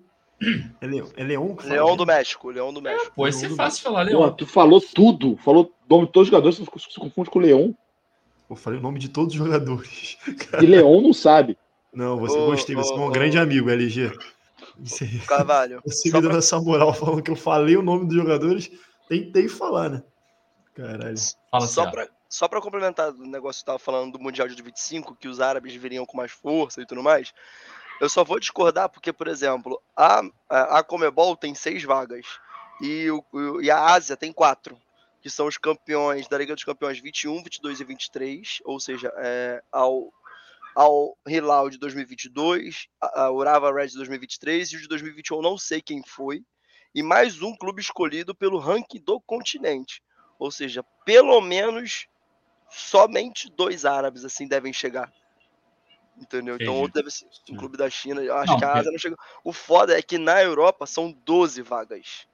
É Leão, é Leão, que Leão do México, Leão do México. É, pô, esse é fácil falar, Leão. Pô, tu falou tudo, falou o nome de todos os jogadores, você se confunde com o Leão. Eu falei o nome de todos os jogadores. *laughs* E Leão não sabe. Não, você ô, gostei, você ô, é um grande amigo, LG. Carvalho. Você me dando pra... essa moral falando que eu falei o nome dos jogadores, tentei falar, né? Caralho. Fala só, pra, só para complementar o negócio que estava falando do Mundial de 25, que os árabes viriam com mais força e tudo mais, eu só vou discordar porque, por exemplo, a, a, Comebol tem seis vagas e, o, e a Ásia tem quatro, que são os campeões da Liga dos Campeões 21, 22 e 23, ou seja, é, ao, ao Hilal de 2022, a, a Urava Red de 2023 e o de 2021 não sei quem foi, e mais um clube escolhido pelo ranking do continente. Ou seja, pelo menos somente dois árabes assim devem chegar. Entendeu? Então Entendi. outro deve ser um Sim. clube da China. Eu acho Não, que a Ásia não chegou. O foda é que na Europa são 12 vagas.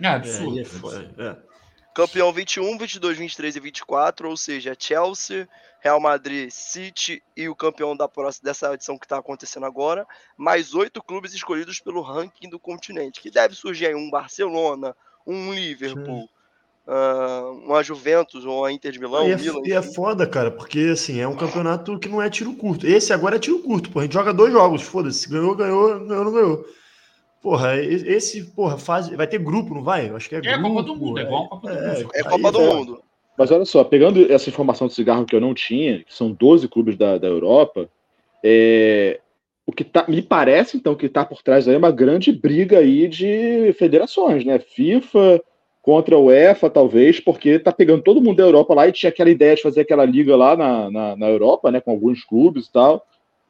É É, absurdo. aí é foda, é. Campeão 21, 22, 23 e 24, ou seja, Chelsea, Real Madrid, City e o campeão da próxima dessa edição que está acontecendo agora, mais oito clubes escolhidos pelo ranking do continente, que deve surgir aí um Barcelona, um Liverpool, ah, uma Juventus ou a Inter de Milão, e, é, Milan, e é foda, cara, porque assim, é um campeonato que não é tiro curto. Esse agora é tiro curto, pô. A gente joga dois jogos, foda-se. Ganhou, ganhou, ganhou, não ganhou. Porra, esse, porra, faz. Vai ter grupo, não vai? Eu acho que é É grupo. Copa do Mundo, é igual a Copa do Mundo. É aí Copa do vai. Mundo. Mas olha só, pegando essa informação do cigarro que eu não tinha, que são 12 clubes da, da Europa, é, o que tá, me parece, então, que está por trás aí é uma grande briga aí de federações, né? FIFA contra a UEFA, talvez, porque tá pegando todo mundo da Europa lá e tinha aquela ideia de fazer aquela liga lá na, na, na Europa, né? Com alguns clubes e tal,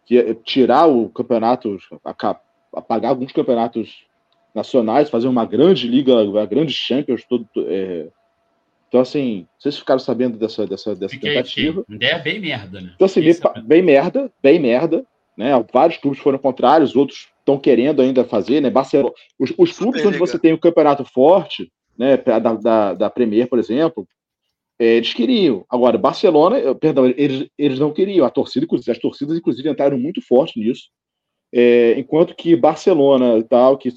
que é tirar o campeonato, apagar alguns campeonatos nacionais, fazer uma grande liga, uma grande Champions, todo, é, então, assim, vocês ficaram sabendo dessa, dessa, dessa Fiquei, tentativa. fiquei. Ideia bem merda, né? Então, assim, bem, bem merda, bem merda, né? Vários clubes foram contrários, outros estão querendo ainda fazer, né? Barcelona, os, os clubes onde você tem um campeonato forte, né? Da, da, da Premier, por exemplo, é, eles queriam. Agora, Barcelona, perdão, eles, eles não queriam. A torcida, as torcidas, inclusive, entraram muito forte nisso. É, enquanto que Barcelona e tal, que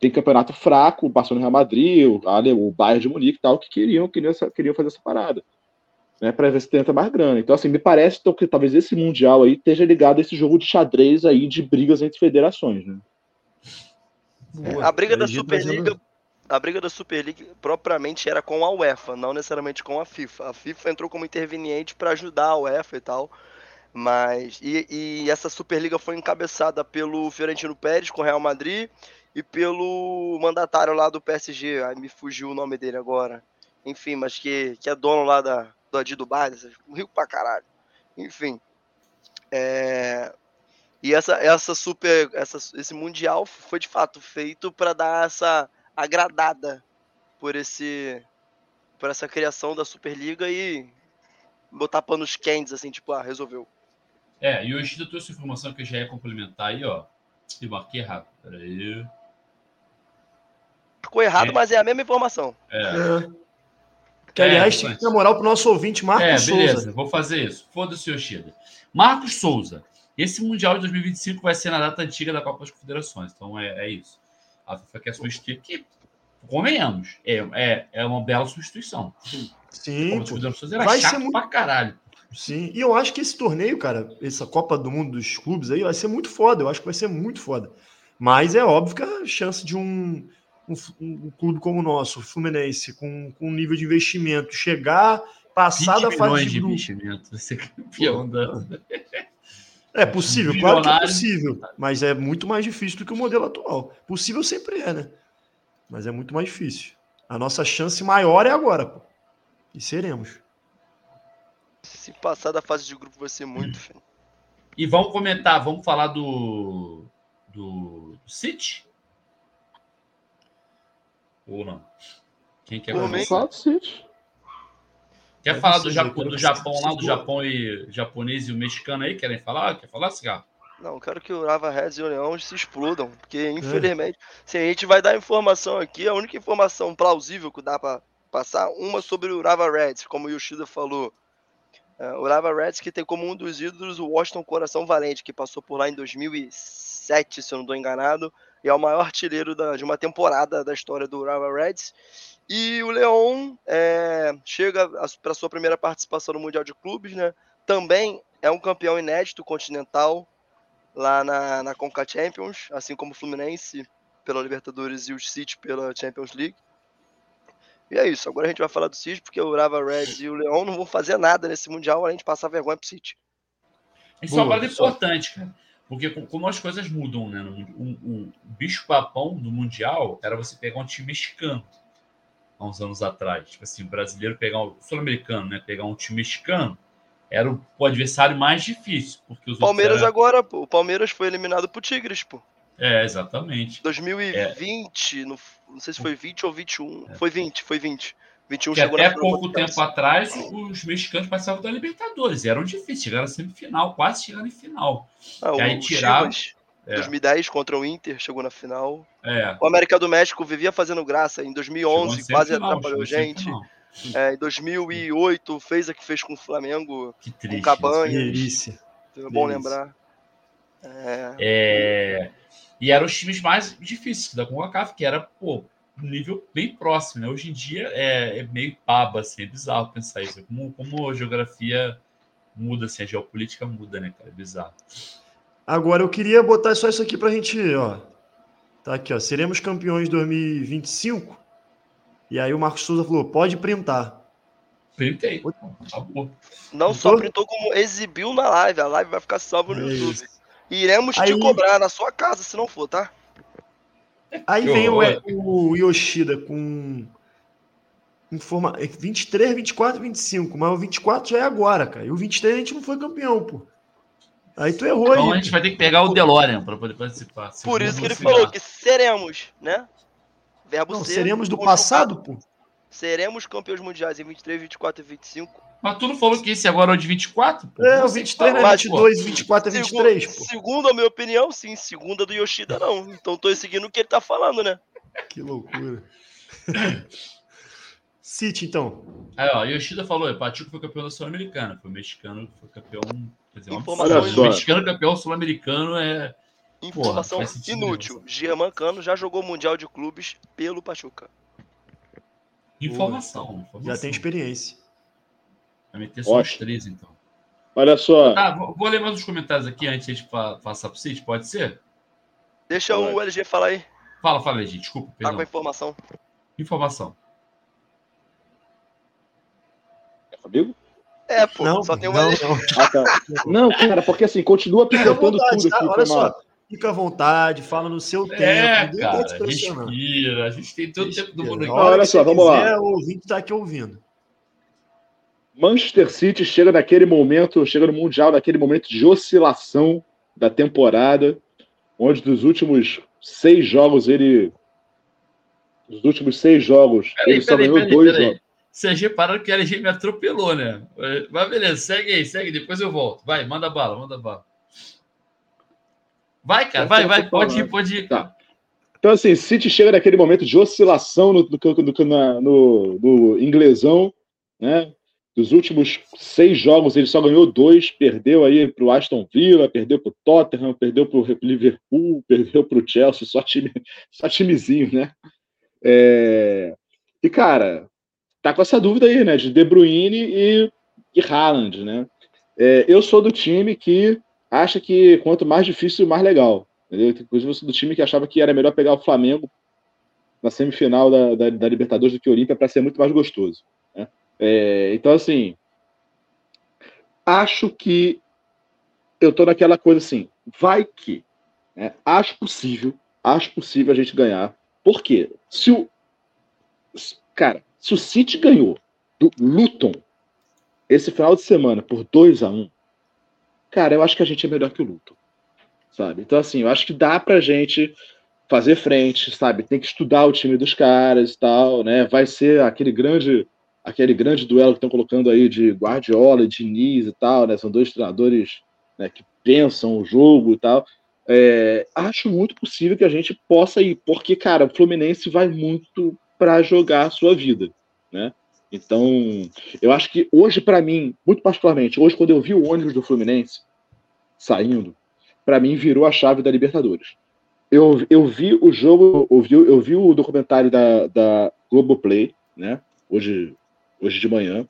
tem campeonato fraco, o Barcelona e Real Madrid, o, o Bayern de Munique e tal, que queriam, queriam, essa- queriam fazer essa parada. Né, para ver se tenta mais grana. Então, assim, me parece então, que talvez esse Mundial aí esteja ligado a esse jogo de xadrez aí de brigas entre federações, né? Boa. A briga da Superliga, a briga da Superliga propriamente era com a UEFA, não necessariamente com a FIFA. A FIFA entrou como interveniente para ajudar a UEFA e tal. Mas e, e essa Superliga foi encabeçada pelo Fiorentino Pérez com o Real Madrid e pelo mandatário lá do PSG, me fugiu o nome dele agora. Enfim, mas que, que é dono lá da, do Adi Dubai, rico pra caralho. Enfim. É, e essa, essa super, essa, esse mundial foi de fato feito para dar essa agradada por esse, por essa criação da Superliga e botar panos quentes assim, tipo, ah, resolveu. É, e o Yoshida trouxe informação que eu já ia complementar aí, ó. Eu marquei errado. Peraí. Ficou errado, É. mas é a mesma informação. É, É. Que, É, aliás, tem mas- que dar moral pro nosso ouvinte, Marcos é beleza, Souza. vou fazer isso. Foda-se, Yoshida. Marcos Souza. Esse Mundial de 2025 vai ser na data antiga da Copa das Confederações. Então é, é isso. A FIFA quer substituir, que, convenhamos, é, é, é uma bela substituição. Sim, era Vai ser chato muito- pra caralho. Sim, e eu acho que esse torneio, cara, essa Copa do Mundo dos clubes aí, vai ser muito foda. Eu acho que vai ser muito foda. Mas é óbvio que a chance de um, um, um clube como o nosso, o Fluminense, com, com um nível de investimento, chegar, passar 20 da fase de de investimento. Você é campeão da. *laughs* É possível, claro que é possível. Mas é muito mais difícil do que o modelo atual. Possível sempre é, né? Mas é muito mais difícil. A nossa chance maior é agora, pô. E seremos. Se passar da fase de grupo vai ser muito, filho. E vamos comentar, vamos falar do. do, do City? Ou não? Quem quer Por começar? mim. Fala do City. Quer falar do, quero do Japão lá, do. Japão e japonês e o mexicano aí? Querem falar? Quer falar, Cigarro? Não, quero que o Lava Reds e o Leão se explodam, porque infelizmente, se a gente vai dar informação aqui, a única informação plausível que dá pra passar, uma sobre o Lava Reds, como o Yoshida falou. É, o Lava Reds que tem como um dos ídolos o Washington Coração Valente, que passou por lá em 2007, se eu não estou enganado, e é o maior artilheiro da- de uma temporada da história do Lava Reds. E o Leão é, chega para sua primeira participação no Mundial de Clubes, né? Também é um campeão inédito continental, lá na, na Conca Champions, assim como o Fluminense pela Libertadores e o City pela Champions League. E é isso, agora a gente vai falar do City, porque o Rava Reds e o Leão não vão fazer nada nesse Mundial além de passar vergonha pro City. Isso é uma parada importante, cara. Porque com- como as coisas mudam, né? no mundo- um- o bicho-papão do Mundial era você pegar um time mexicano há uns anos atrás. Tipo assim, o brasileiro pegar um sul-americano, né? Pegar um time mexicano era o, o adversário mais difícil. Porque os Palmeiras agora, pô, o Palmeiras foi eliminado pro Tigres, pô. É, exatamente. 2020, no- não sei se foi 20 ou 21, É. foi 20, foi 20. 21 Que até pouco o tempo atrás, os mexicanos passavam da Libertadores. Eram difíceis, chegaram a semifinal, quase chegando em final. Ah, E aí o tirava- Chivas, É. 2010 contra o Inter, chegou na final. É. O América do México vivia fazendo graça em chegou 2011, em quase semifinal, atrapalhou gente. É, em 2008 fez a que fez com o Flamengo, Que triste. Cabanhas. isso. Delícia. é bom Delícia. lembrar. É, É, E eram os times mais difíceis da CONCACAF, que era, pô, um nível bem próximo, né? Hoje em dia é, é meio paba, assim, é bizarro pensar isso. Como, como a geografia muda, assim, a geopolítica muda, né, cara? É bizarro. Agora eu queria botar só isso aqui pra gente, ó. Tá aqui, ó. Seremos campeões 2025. E aí o Marcos Souza falou: pode printar. Printei. Acabou. não só Printou? printou como exibiu na live. A live vai ficar salva no É YouTube. isso. Iremos te Aí- cobrar na sua casa se não for, tá? Aí Que vem horror. o Yoshida com informa... 23, 24 25. Mas o 24 já é agora, cara. E o 23 a gente não foi campeão, pô. Aí tu errou Então a gente vai ter que pegar o DeLorean para poder participar. Por Segundo isso que ele falou que seremos, né? Verbo Não, ser. seremos do passado, pô. Seremos campeões mundiais em 23, 24 e 25. Mas tu não falou que esse agora é o de 24? Pô? É, o Você 23 não é falou, mas, 22, 24 é Segu- 23, pô. Segundo a minha opinião, sim. Segunda do Yoshida, não. Então tô seguindo o que ele tá falando, né? Que loucura. *coughs* City, então. Aí, ó, Yoshida falou, Pachuca foi campeão da Sul-Americana, foi o mexicano, foi campeão. Dizer, um Informação absurdo. inútil. O mexicano campeão sul-americano é. Informação sentido inútil. Germán Cano já jogou Mundial de Clubes pelo Pachuca. Informação. informação. Já tem experiência. Vai meter só os três, então. Olha só, Tá, vou, vou ler mais uns comentários aqui antes de a gente pa- passar pro City, pode ser? Deixa o LG falar aí. Fala, fala gente. Desculpa, Tá com perdão. a informação. Informação. amigo? É, pô. Não, só tem o não, não. Ah, tá. Não, cara, porque assim, continua picotando tudo tá? aqui. Olha só. Fica à vontade, fala no seu tempo. É, ninguém tá cara, te pressionando. respira. A gente tem todo o tempo do mundo aqui. Olha só, vamos lá. quiser, O ouvinte tá aqui ouvindo. Manchester City chega naquele momento, chega no Mundial, naquele momento de oscilação da temporada, onde dos últimos seis jogos ele. Dos últimos seis jogos, Peraí, ele só peraí, ganhou peraí, dois peraí. jogos. Vocês repararam que a LG me atropelou, né? Mas beleza, segue aí, segue, depois eu volto. Vai, manda bala, manda bala. Vai, cara, vai, vai, pode ir, pode ir. Tá. Então, assim, City chega naquele momento de oscilação no, no, na- no- no inglesão, né? Dos últimos seis jogos, ele só ganhou dois, perdeu aí para o Aston Villa, perdeu para o Tottenham, perdeu para o Liverpool, perdeu para o Chelsea, só, time, *laughs* só timezinho, né? É, E, cara, tá com essa dúvida aí, né? De De Bruyne e, e Haaland, né? É, eu sou do time que acha que quanto mais difícil, mais legal. Entendeu? Inclusive, eu sou do time que achava que era melhor pegar o Flamengo na semifinal da, da, da Libertadores do que o Olímpia para ser muito mais gostoso. né? É, então, assim, acho que eu tô naquela coisa assim, vai que, né? acho possível, acho possível a gente ganhar. Por quê? Se o, cara, se o City ganhou do Luton esse final de semana por 2 a 1 cara, eu acho que a gente é melhor que o Luton sabe? Então, assim, eu acho que dá pra gente fazer frente, sabe? Tem que estudar o time dos caras e tal, né? Vai ser aquele grande aquele grande duelo que estão colocando aí de Guardiola e Diniz e tal, né? São dois treinadores né, que pensam o jogo e tal. É, acho muito possível que a gente possa ir, porque, cara, o Fluminense vai muito para jogar a sua vida, né? Então, eu acho que hoje, para mim, muito particularmente, hoje, quando eu vi o ônibus do Fluminense saindo, para mim virou a chave da Libertadores. Eu, eu vi o jogo, eu vi, eu vi o documentário da, da Globoplay, né? Hoje, hoje de manhã.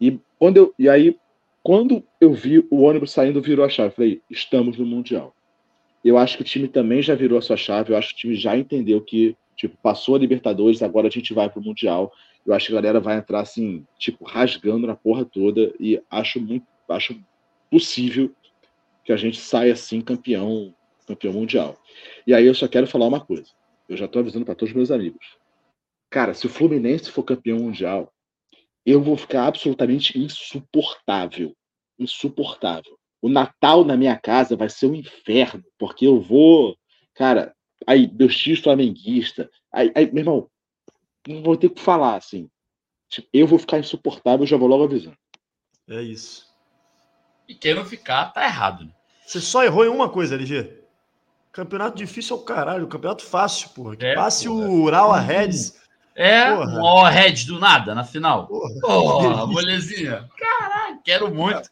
E quando eu, e aí quando eu vi o ônibus saindo, virou a chave. Falei, estamos no mundial. Eu acho que o time também já virou a sua chave. Eu acho que o time já entendeu que tipo passou a Libertadores, agora a gente vai pro mundial. Eu acho que a galera vai entrar assim, tipo rasgando na porra toda e acho muito, acho possível que a gente saia assim campeão, campeão mundial. E aí eu só quero falar uma coisa. Eu já tô avisando para todos os meus amigos. Cara, se o Fluminense for campeão mundial, eu vou ficar absolutamente insuportável. Insuportável. O Natal na minha casa vai ser um inferno, porque eu vou. Cara, aí, meus tios flamenguistas. Aí, aí, meu irmão, não vou ter o que falar, assim. Tipo, eu vou ficar insuportável, já vou logo avisando. É isso. E quem não ficar, tá errado. Né? Você só errou em uma coisa, LG. Campeonato difícil é o caralho, campeonato fácil, porra. Que É, passe porra. o Urawa Reds. É, Porra. all head do nada na final. Porra, Porra, molezinha. Caralho, quero muito.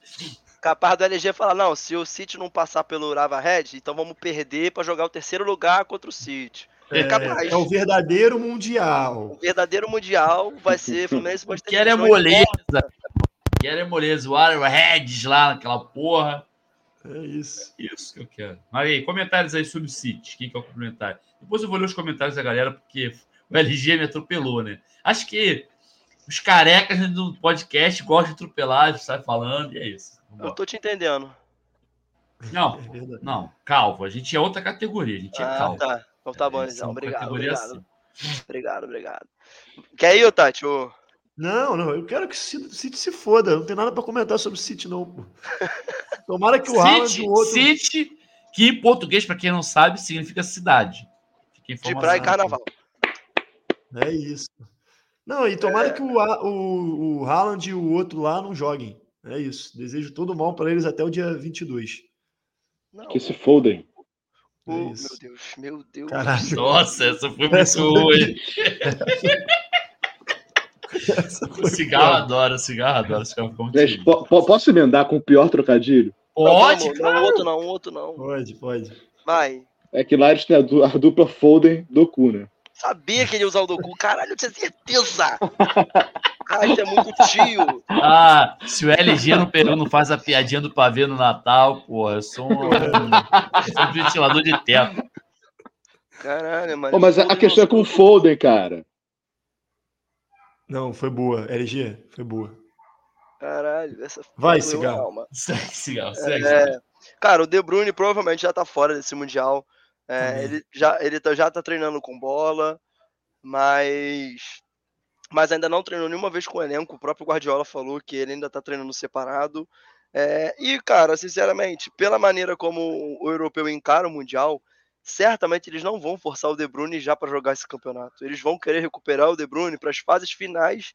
Capaz do LG falar, não, se o City não passar pelo Urava Red, então vamos perder pra jogar o terceiro lugar contra o City. É, capaz. é o verdadeiro mundial. O verdadeiro mundial vai ser Fluminense *laughs* Manchester Quero é City. moleza. Quero é moleza. O Arrowheads lá naquela porra. É isso. Isso que eu quero. Mas aí, comentários aí sobre o City. Quem que é o comentário? Depois eu vou ler os comentários da galera, porque o LG me atropelou, né? Acho que os carecas do podcast gostam de atropelar, sai falando, e é isso. Eu tô te entendendo. Não, É não, calvo. A gente é outra categoria, a gente é Ah, calvo. tá. Então tá bom, Eles então. Obrigado, categoria obrigado. assim. Obrigado, obrigado. Quer ir, ô, Tati? Ô, Não, não, eu quero que o City se foda. Não tem nada pra comentar sobre o City, não, pô. Tomara que o Haaland City, e o outro. City, que em português, para quem não sabe, significa cidade. De praia e carnaval. É isso. Não, e tomara que o, o, o Haaland e o outro lá não joguem. É isso. Desejo todo mal para eles até o dia 22. Não, Que se fodem. o- É meu. Deus, meu Deus. Caralho. Nossa, essa foi *laughs* muito Essa ruim. Foi cigarro adora, o cigarro adora. Cigarro Gente, po- posso emendar com o pior trocadilho? Pode, não, claro. não, outro não, outro não. Pode, pode. Vai. É que lá eles têm a, du- a dupla Foden do cu, né? Sabia que ele ia usar o do cu. Caralho, eu tinha certeza. *laughs* Caralho, você é muito tio. Ah, se o LG no Peru não faz a piadinha do pavê no Natal, porra, eu sou um, eu sou um ventilador de teto. Caralho, mano. Pô, mas a, a questão é com o Foden, cara. Não, foi boa. LG, foi boa. Caralho, essa Vai, cigarro. *laughs* Segue, cigarro, segue. É, cara, o De Bruyne provavelmente já tá fora desse Mundial. É, Também. ele já, ele tá, já tá treinando com bola, mas, mas ainda não treinou nenhuma vez com o elenco. O próprio Guardiola falou que ele ainda tá treinando separado. É, e, cara, sinceramente, pela maneira como o europeu encara o Mundial, certamente eles não vão forçar o De Bruyne já para jogar esse campeonato. Eles vão querer recuperar o De Bruyne para as fases finais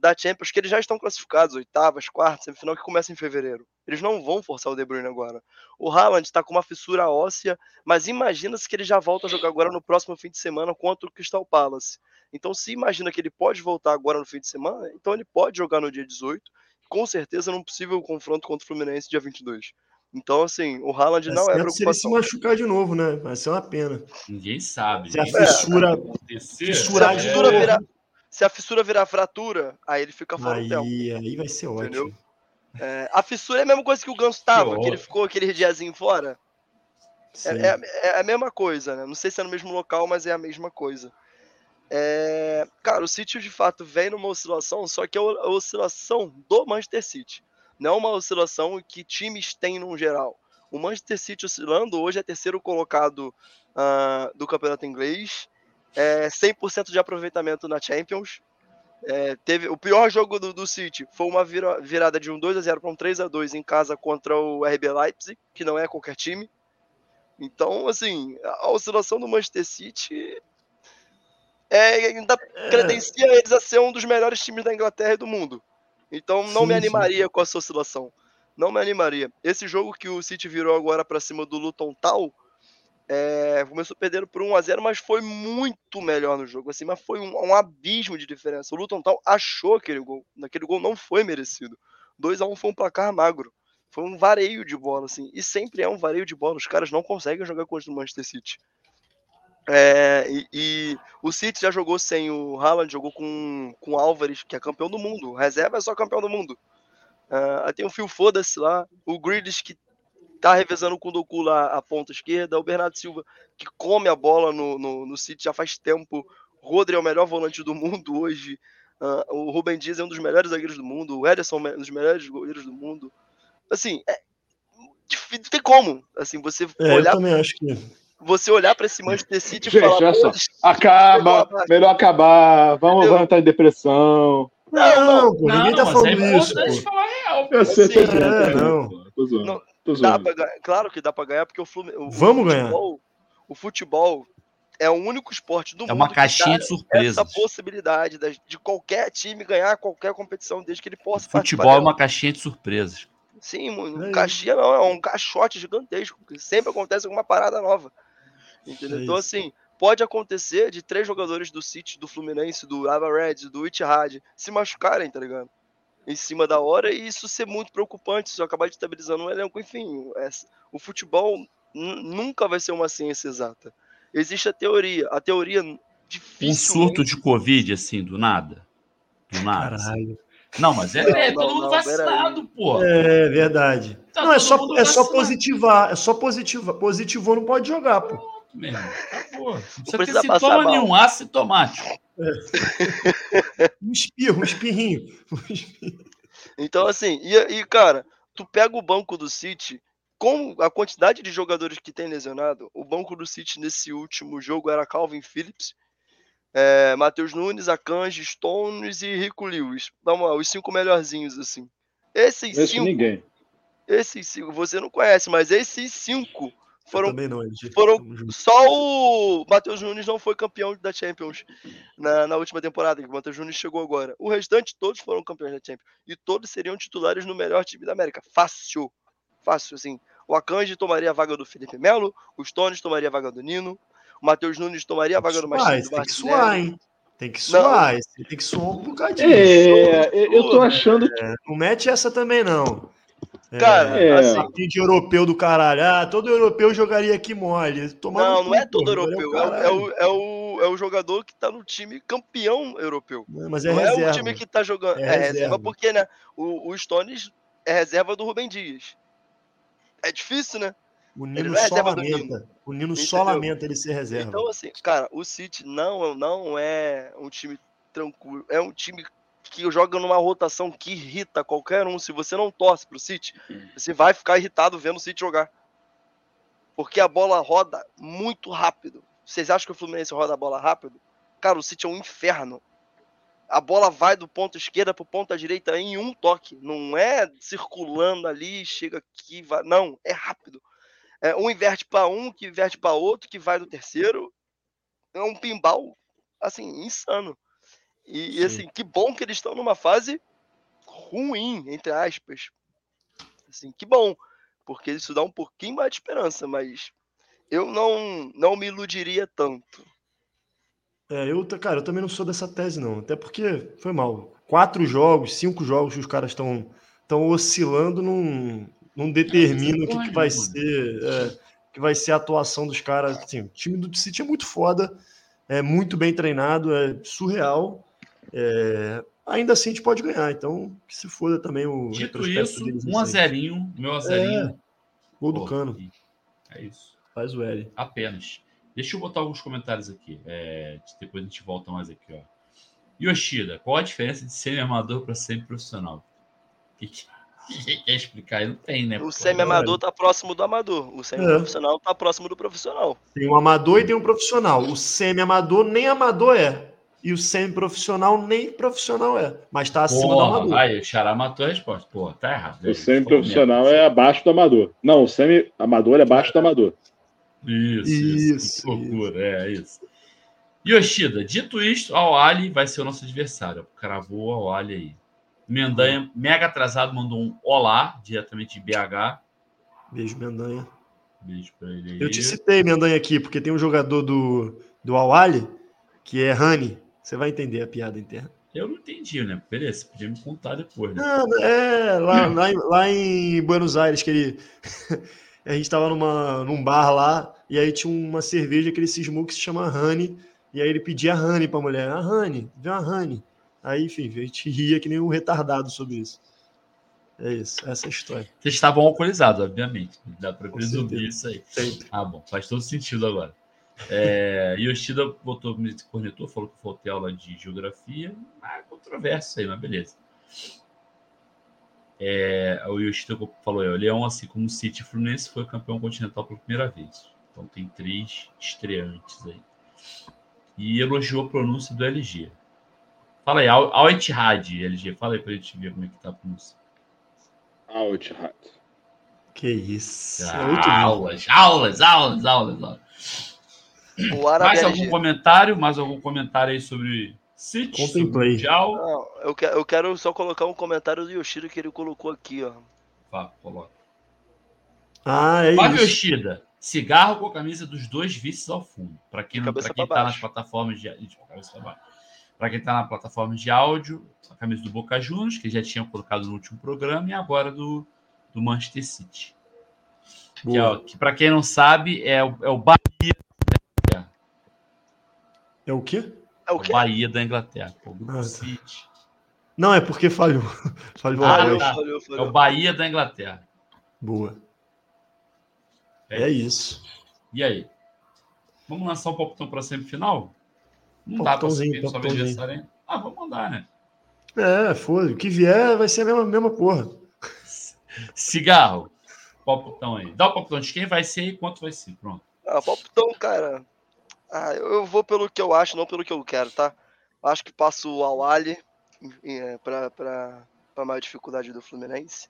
da Champions, que eles já estão classificados, oitavas, quartas, semifinal, que começa em fevereiro. Eles não vão forçar o De Bruyne agora. O Haaland está com uma fissura óssea, mas imagina-se que ele já volta a jogar agora no próximo fim de semana contra o Crystal Palace. Então, se imagina que ele pode voltar agora no fim de semana, então ele pode jogar no dia 18, com certeza num possível confronto contra o Fluminense dia 22. Então, assim, o Haaland É não é certo se ele se preocupação. machucar de novo, né? Vai ser uma pena. Ninguém sabe. Se a fissura- o que vai acontecer. Se fissurar a de fissura novo. virar, se a fissura virar fratura, aí ele fica fora do tempo. Aí, aí vai ser ótimo. Entendeu? É, a fissura é a mesma coisa que o Ganso tava, que ele horror. ficou aquele diazinho fora. É, é- é a mesma coisa, né? Não sei se é no mesmo local, mas é a mesma coisa. É, Cara, o City de fato vem numa oscilação, só que é a oscilação do Manchester City. Não é uma oscilação que times têm no geral. O Manchester City oscilando hoje é terceiro colocado ah, do campeonato inglês, é 100% de aproveitamento na Champions. É, teve o pior jogo do, do City foi uma vira- virada de um 2 a 0 para um 3 a 2 em casa contra o RB Leipzig, que não é qualquer time. Então, assim, a oscilação do Manchester City é, ainda credencia eles a ser um dos melhores times da Inglaterra e do mundo. Então, não Sim, me sim. animaria com essa oscilação. Não me animaria. Esse jogo que o City virou agora para cima do Luton Town, é, começou perdendo por 1 a 0 mas foi muito melhor no jogo. Assim, mas foi um, um abismo de diferença. O Luton Town achou aquele gol. Aquele gol não foi merecido. 2 a 1 foi um placar magro. Foi um vareio de bola, assim. E sempre é um vareio de bola. Os caras não conseguem jogar contra o Manchester City. É, e, e o City já jogou sem o Haaland, jogou com, com o Álvares, que é campeão do mundo. Reserva é só campeão do mundo. Aí tem o Phil Foda-se lá, o Grealish que tá revezando com o Doku lá a ponta esquerda, o Bernardo Silva que come a bola no, no, no City já faz tempo. O Rodri é o melhor volante do mundo hoje. Ah, o Rubem Dias é um dos melhores zagueiros do mundo. O Ederson é um dos melhores goleiros do mundo. Assim, é, não tem como. Assim, você É, eu olhar, também acho que. você olhar para esse Manchester City e Gente, falar. "Pô, Acaba, melhor acabar. Vamos, Entendeu? vamos entrar em depressão. Não, não, pô, ninguém tá falando é isso, importante pô. falar real. pô. Eu sei, Assim, é, zoando, não. Não. Pra ganhar, claro que dá pra ganhar, porque o, Flumin... o Vamos ganhar. futebol, o futebol é o único esporte do É mundo uma que caixinha dá de surpresas. essa possibilidade de qualquer time ganhar qualquer competição desde que ele possa Futebol é uma caixinha de surpresas. Sim, É um isso. caixinha não, é um caixote gigantesco, que sempre acontece alguma parada nova. Entendeu? É então, assim, pode acontecer de três jogadores do City, do Fluminense, do Ava Reds, do Itihad se machucarem, tá ligado? Em cima da hora e isso ser muito preocupante, isso acabar destabilizando um elenco, enfim. é- o futebol nunca vai ser uma ciência exata. Existe a teoria, a teoria Um difícil. surto de Covid, assim, do nada. Do nada. assim. Caralho. Não, mas é, Não, é todo mundo não, vacinado, pô. É verdade. Tá não, é só, é só positivar. É só positivar. Positivou, não pode jogar, pô. Mesmo. Acabou. Não precisa ter sintoma nenhum, assintomático. Um espirro, um espirrinho. Então, assim, e, e, cara, tu pega o banco do City, com a quantidade de jogadores que tem lesionado, o banco do City nesse último jogo era Calvin Phillips, é, Matheus Nunes, Akanji, Stones e Rico Lewis. Vamos lá, os cinco melhorzinhos, assim. Esses é cinco, ninguém. esses cinco, você não conhece, mas esses cinco foram não, foram- só o Matheus Nunes não foi campeão da Champions na, na última temporada, que o Matheus Nunes chegou agora. O restante, todos foram campeões da Champions. E todos seriam titulares no melhor time da América. Fácil. Fácil, assim. O Akanji tomaria a vaga do Felipe Melo, o Stones tomaria a vaga do Nino, o Matheus Nunes tomaria a vaga do Martins tem que suar, hein? Tem que suar. Tem que suar um bocadinho. É, eu tô achando que. Não mete essa também, não. É, Cara, É. assim, papinho de europeu do caralho. Ah, todo europeu jogaria aqui mole. Não, não é todo europeu. É, o, é, o, é, o, é o jogador que tá no time campeão europeu. Não, Mas é não reserva. é o time que tá jogando. É É, reserva. reserva. porque, né? O, o Stones é reserva do Rubem Dias. É difícil, né? O Nino é só lamenta. O Nino só Entendeu? lamenta ele ser reserva. Então, assim, cara, o City não, não é um time tranquilo. É um time que joga numa rotação que irrita qualquer um. Se você não torce pro City, você vai ficar irritado vendo o City jogar. Porque a bola roda muito rápido. Vocês acham que o Fluminense roda a bola rápido? Cara, o City é um inferno. A bola vai do ponto esquerda pro ponto direita em um toque. Não é circulando ali, chega aqui, vai. Não, é rápido. É, um inverte para um, que inverte para outro, que vai no terceiro. É um pinball, assim, insano. E, e, Sim. assim, que bom que eles estão numa fase ruim, entre aspas. Assim, que bom, porque isso dá um pouquinho mais de esperança, mas eu não, não me iludiria tanto. É, eu, cara, eu também não sou dessa tese, não. Até porque foi mal. Quatro jogos, cinco jogos que os caras estão estão oscilando, não, não determina o que, que vai porra ser é, que vai ser a atuação dos caras. Assim, o time do City é muito foda, é muito bem treinado, é surreal. É, ainda assim a gente pode ganhar, então que se foda também o Dito isso, 1 a. 0 meu a 0 Gol do cano, É isso. faz o L. Apenas. Deixa eu botar alguns comentários aqui. é, depois a gente volta mais aqui, ó. Yoshida, qual a diferença de semi-amador para semi-profissional? Que, que, *laughs* que quer explicar aí? Não tem, né? O semi-amador tá próximo do amador, o semi-profissional tá próximo do profissional. Tem um amador e tem um profissional. O semi-amador nem amador é. E o semi-profissional nem profissional é. Mas tá acima do Porra, amador. aí, o Xará matou a resposta. Pô, tá errado. O semi-profissional é abaixo do amador. Não, o semi-amador é abaixo do amador. Isso, isso. Isso, que loucura, é isso. Yoshida, dito isto, Al Ali vai ser o nosso adversário. Cravou o Al Ali aí. Mendanha, mega atrasado, mandou um olá, diretamente de BH. Beijo, Mendanha. Beijo pra ele aí. Eu te citei Mendanha aqui, porque tem um jogador do, do Awali que é Rani. Você vai entender a piada interna. Eu não entendi, né? Beleza, podia me contar depois, né? Não, é lá, lá, em, lá em Buenos Aires, que ele. *laughs* a gente tava numa, num bar lá, e aí tinha uma cerveja que ele cismou que se chama Honey, e aí ele pedia Honey pra mulher. A Honey, vê uma Honey. Aí, enfim, a gente ria que nem um retardado sobre isso. É isso, essa é a história. Vocês estavam alcoolizados, obviamente. Dá pra presumir isso aí. Sempre. Ah, bom, faz todo sentido agora. É, Yoshida botou, me cornetou, falou que faltei aula de geografia. Ah, controverso aí, mas beleza. É, o Yoshida falou: é, o Leão, assim como o City Fluminense, foi campeão continental pela primeira vez. Então tem três estreantes aí. E elogiou a pronúncia do LG. Fala aí, Al Al Ittihad, LG. Fala aí pra gente ver como é que tá a pronúncia. Rato. Que isso. é Ah, lindo. aulas, aulas, aulas, aulas, aulas. Mais LG. algum comentário? Mais algum comentário aí sobre City? sobre Contemplei. Mundial? Não, eu, que- eu quero só colocar um comentário do Yoshida que ele colocou aqui, ó. Vá, coloca. Ah, é Fábio isso. Yoshida, cigarro com a camisa dos dois vices ao fundo. Para quem, não- cabeça pra quem pra tá nas plataformas de. baixo. Pra quem tá na plataforma de áudio, a camisa do Boca Juniors, que já tinham colocado no último programa, e agora do, do Manchester City. Que, é, que para quem não sabe, é o, é o Bahia, É o quê? É o o quê? Bahia da Inglaterra. Pô, o Ah, tá. City. Não, é porque falhou. *laughs* Falhou Ah, Falhou, tá. falhou, É o falhou. Bahia da Inglaterra. Boa. É É isso. E aí? Vamos lançar um palpitão para semifinal? Não dá para adversário ainda. Ah, vamos mandar, né? É, foda. O que vier vai ser a mesma, mesma porra. *laughs* Cigarro. Palpitão aí. Dá o palpitão de quem vai ser e quanto vai ser. Pronto. Ah, palpitão, cara. Ah, eu vou pelo que eu acho, não pelo que eu quero, tá? Acho que passo o Awali é, pra, pra, pra maior dificuldade do Fluminense.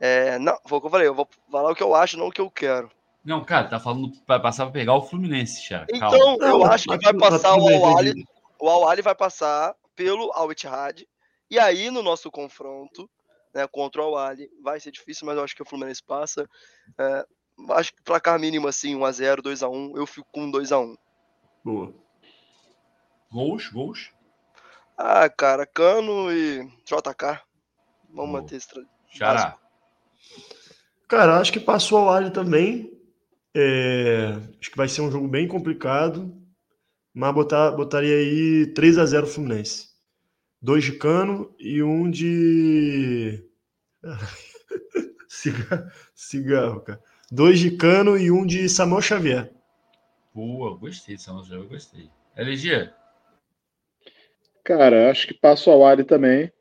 É, não, foi o que eu falei, eu vou falar o que eu acho, não o que eu quero. Não, cara, tá falando para passar para pegar o Fluminense, já. Calma. Então, eu acho que vai tá passar o bem, Awali, o Awali vai passar pelo Al Ittihad. E aí, no nosso confronto, né, contra o Awali, vai ser difícil, mas eu acho que o Fluminense passa. É, acho que placar mínimo assim, 1x0, 2x1, eu fico com 2x1. Boa. Gols, gols. Ah, cara, Cano e JK. Vamos Boa. manter esse. Xará. Cara, acho que passou ao Ali também. É, acho que vai ser um jogo bem complicado. Mas botar, botaria aí 3 a 0 Fluminense. Dois de cano e um de. *laughs* cigarro, cigarro, cara. Dois de cano e um de Samuel Xavier. Boa, gostei dessa nossa eu gostei. LG, Cara, acho que passa o Ali também.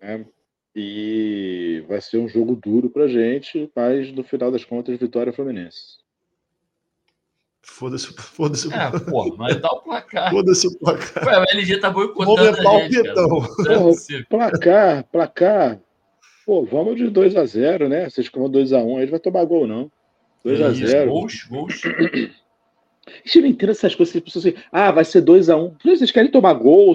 né? E vai ser um jogo duro pra gente, mas no final das contas, vitória Fluminense. Foda-se, foda-se, é, porra, mas dá o placar. foda-se o placar. Ué, o LG tá Vou boicotando levar a o gente. Não é possível. Placar, placar. Pô, vamos de 2 a 0 né? Vocês como 2 a 1 aí vai tomar gol, não. 2 a Isso, 0 Gols, gols. A gente não entende essas coisas. As pessoas assim, ah, vai ser 2x1. Vocês querem tomar gol?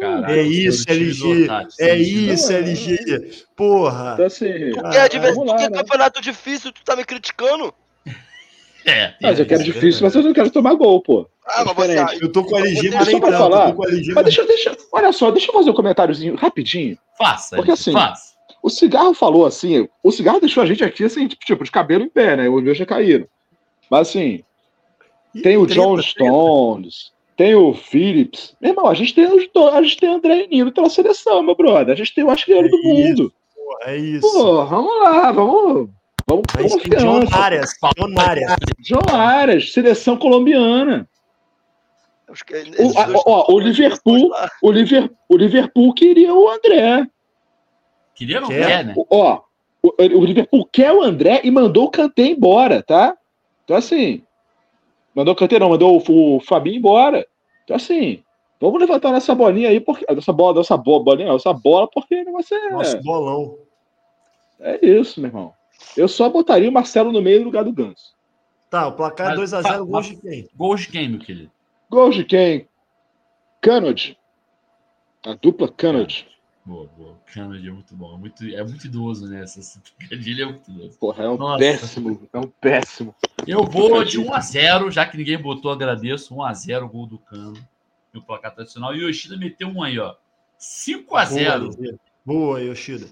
Caraca, É isso, LG. É isso, Não, LG. Porra. Então, assim, Tu quer lá, tu quer né? campeonato difícil, tu tá me criticando? *laughs* É, mas eu quero isso, difícil, é mas eu não quero tomar gol, pô. Ah, É mas você. Eu tô com o LG, mas eu pra tanto. falar. LG, Mas deixa, deixa, olha só, deixa eu fazer um comentáriozinho rapidinho. Faça, Porque assim, faça. O cigarro falou assim, o cigarro deixou a gente aqui assim, tipo, de cabelo em pé, né? Os meus já caíram. Mas assim, tem o John treta. Stones, tem o Phillips. Meu irmão, a gente tem a gente tem o André e Nino pela seleção, meu brother. A gente tem o artilheiro É do mundo. Porra, É isso. Pô, vamos lá, vamos. Vamos com tem John confiança. Arias. John Arias. John Arias, seleção colombiana. O, a- ó, o Liverpool, o, Liver, o Liverpool queria o André. Queria não Quer? quer, né? O- Ó, o, o Liverpool quer o André e mandou o Kanté embora, tá? Então assim, mandou o Kanté não, mandou o, o Fabinho embora. Então assim, vamos levantar nossa bolinha aí, porque nossa bola, nossa bola, bolinha, não, nossa bola, porque negócio é, Nosso bolão. é isso, meu irmão. Eu só botaria o Marcelo no meio no lugar do Ganso. Tá, o placar é Mas- 2x0, fa- gols de quem? Gols de quem, meu querido? Gols de quem? Canod. A dupla Canod. Boa, boa. O Kennedy é muito bom. É muito, é muito idoso, né? Essa essa trocadilho é muito idoso. Porra, é um Nossa. péssimo, é um péssimo. Eu vou de 1x0, já que ninguém botou, agradeço. 1x0, gol do Cano. No placar tradicional. E o Yoshida meteu um aí, ó. 5x0. Boa, Boa, Yoshida.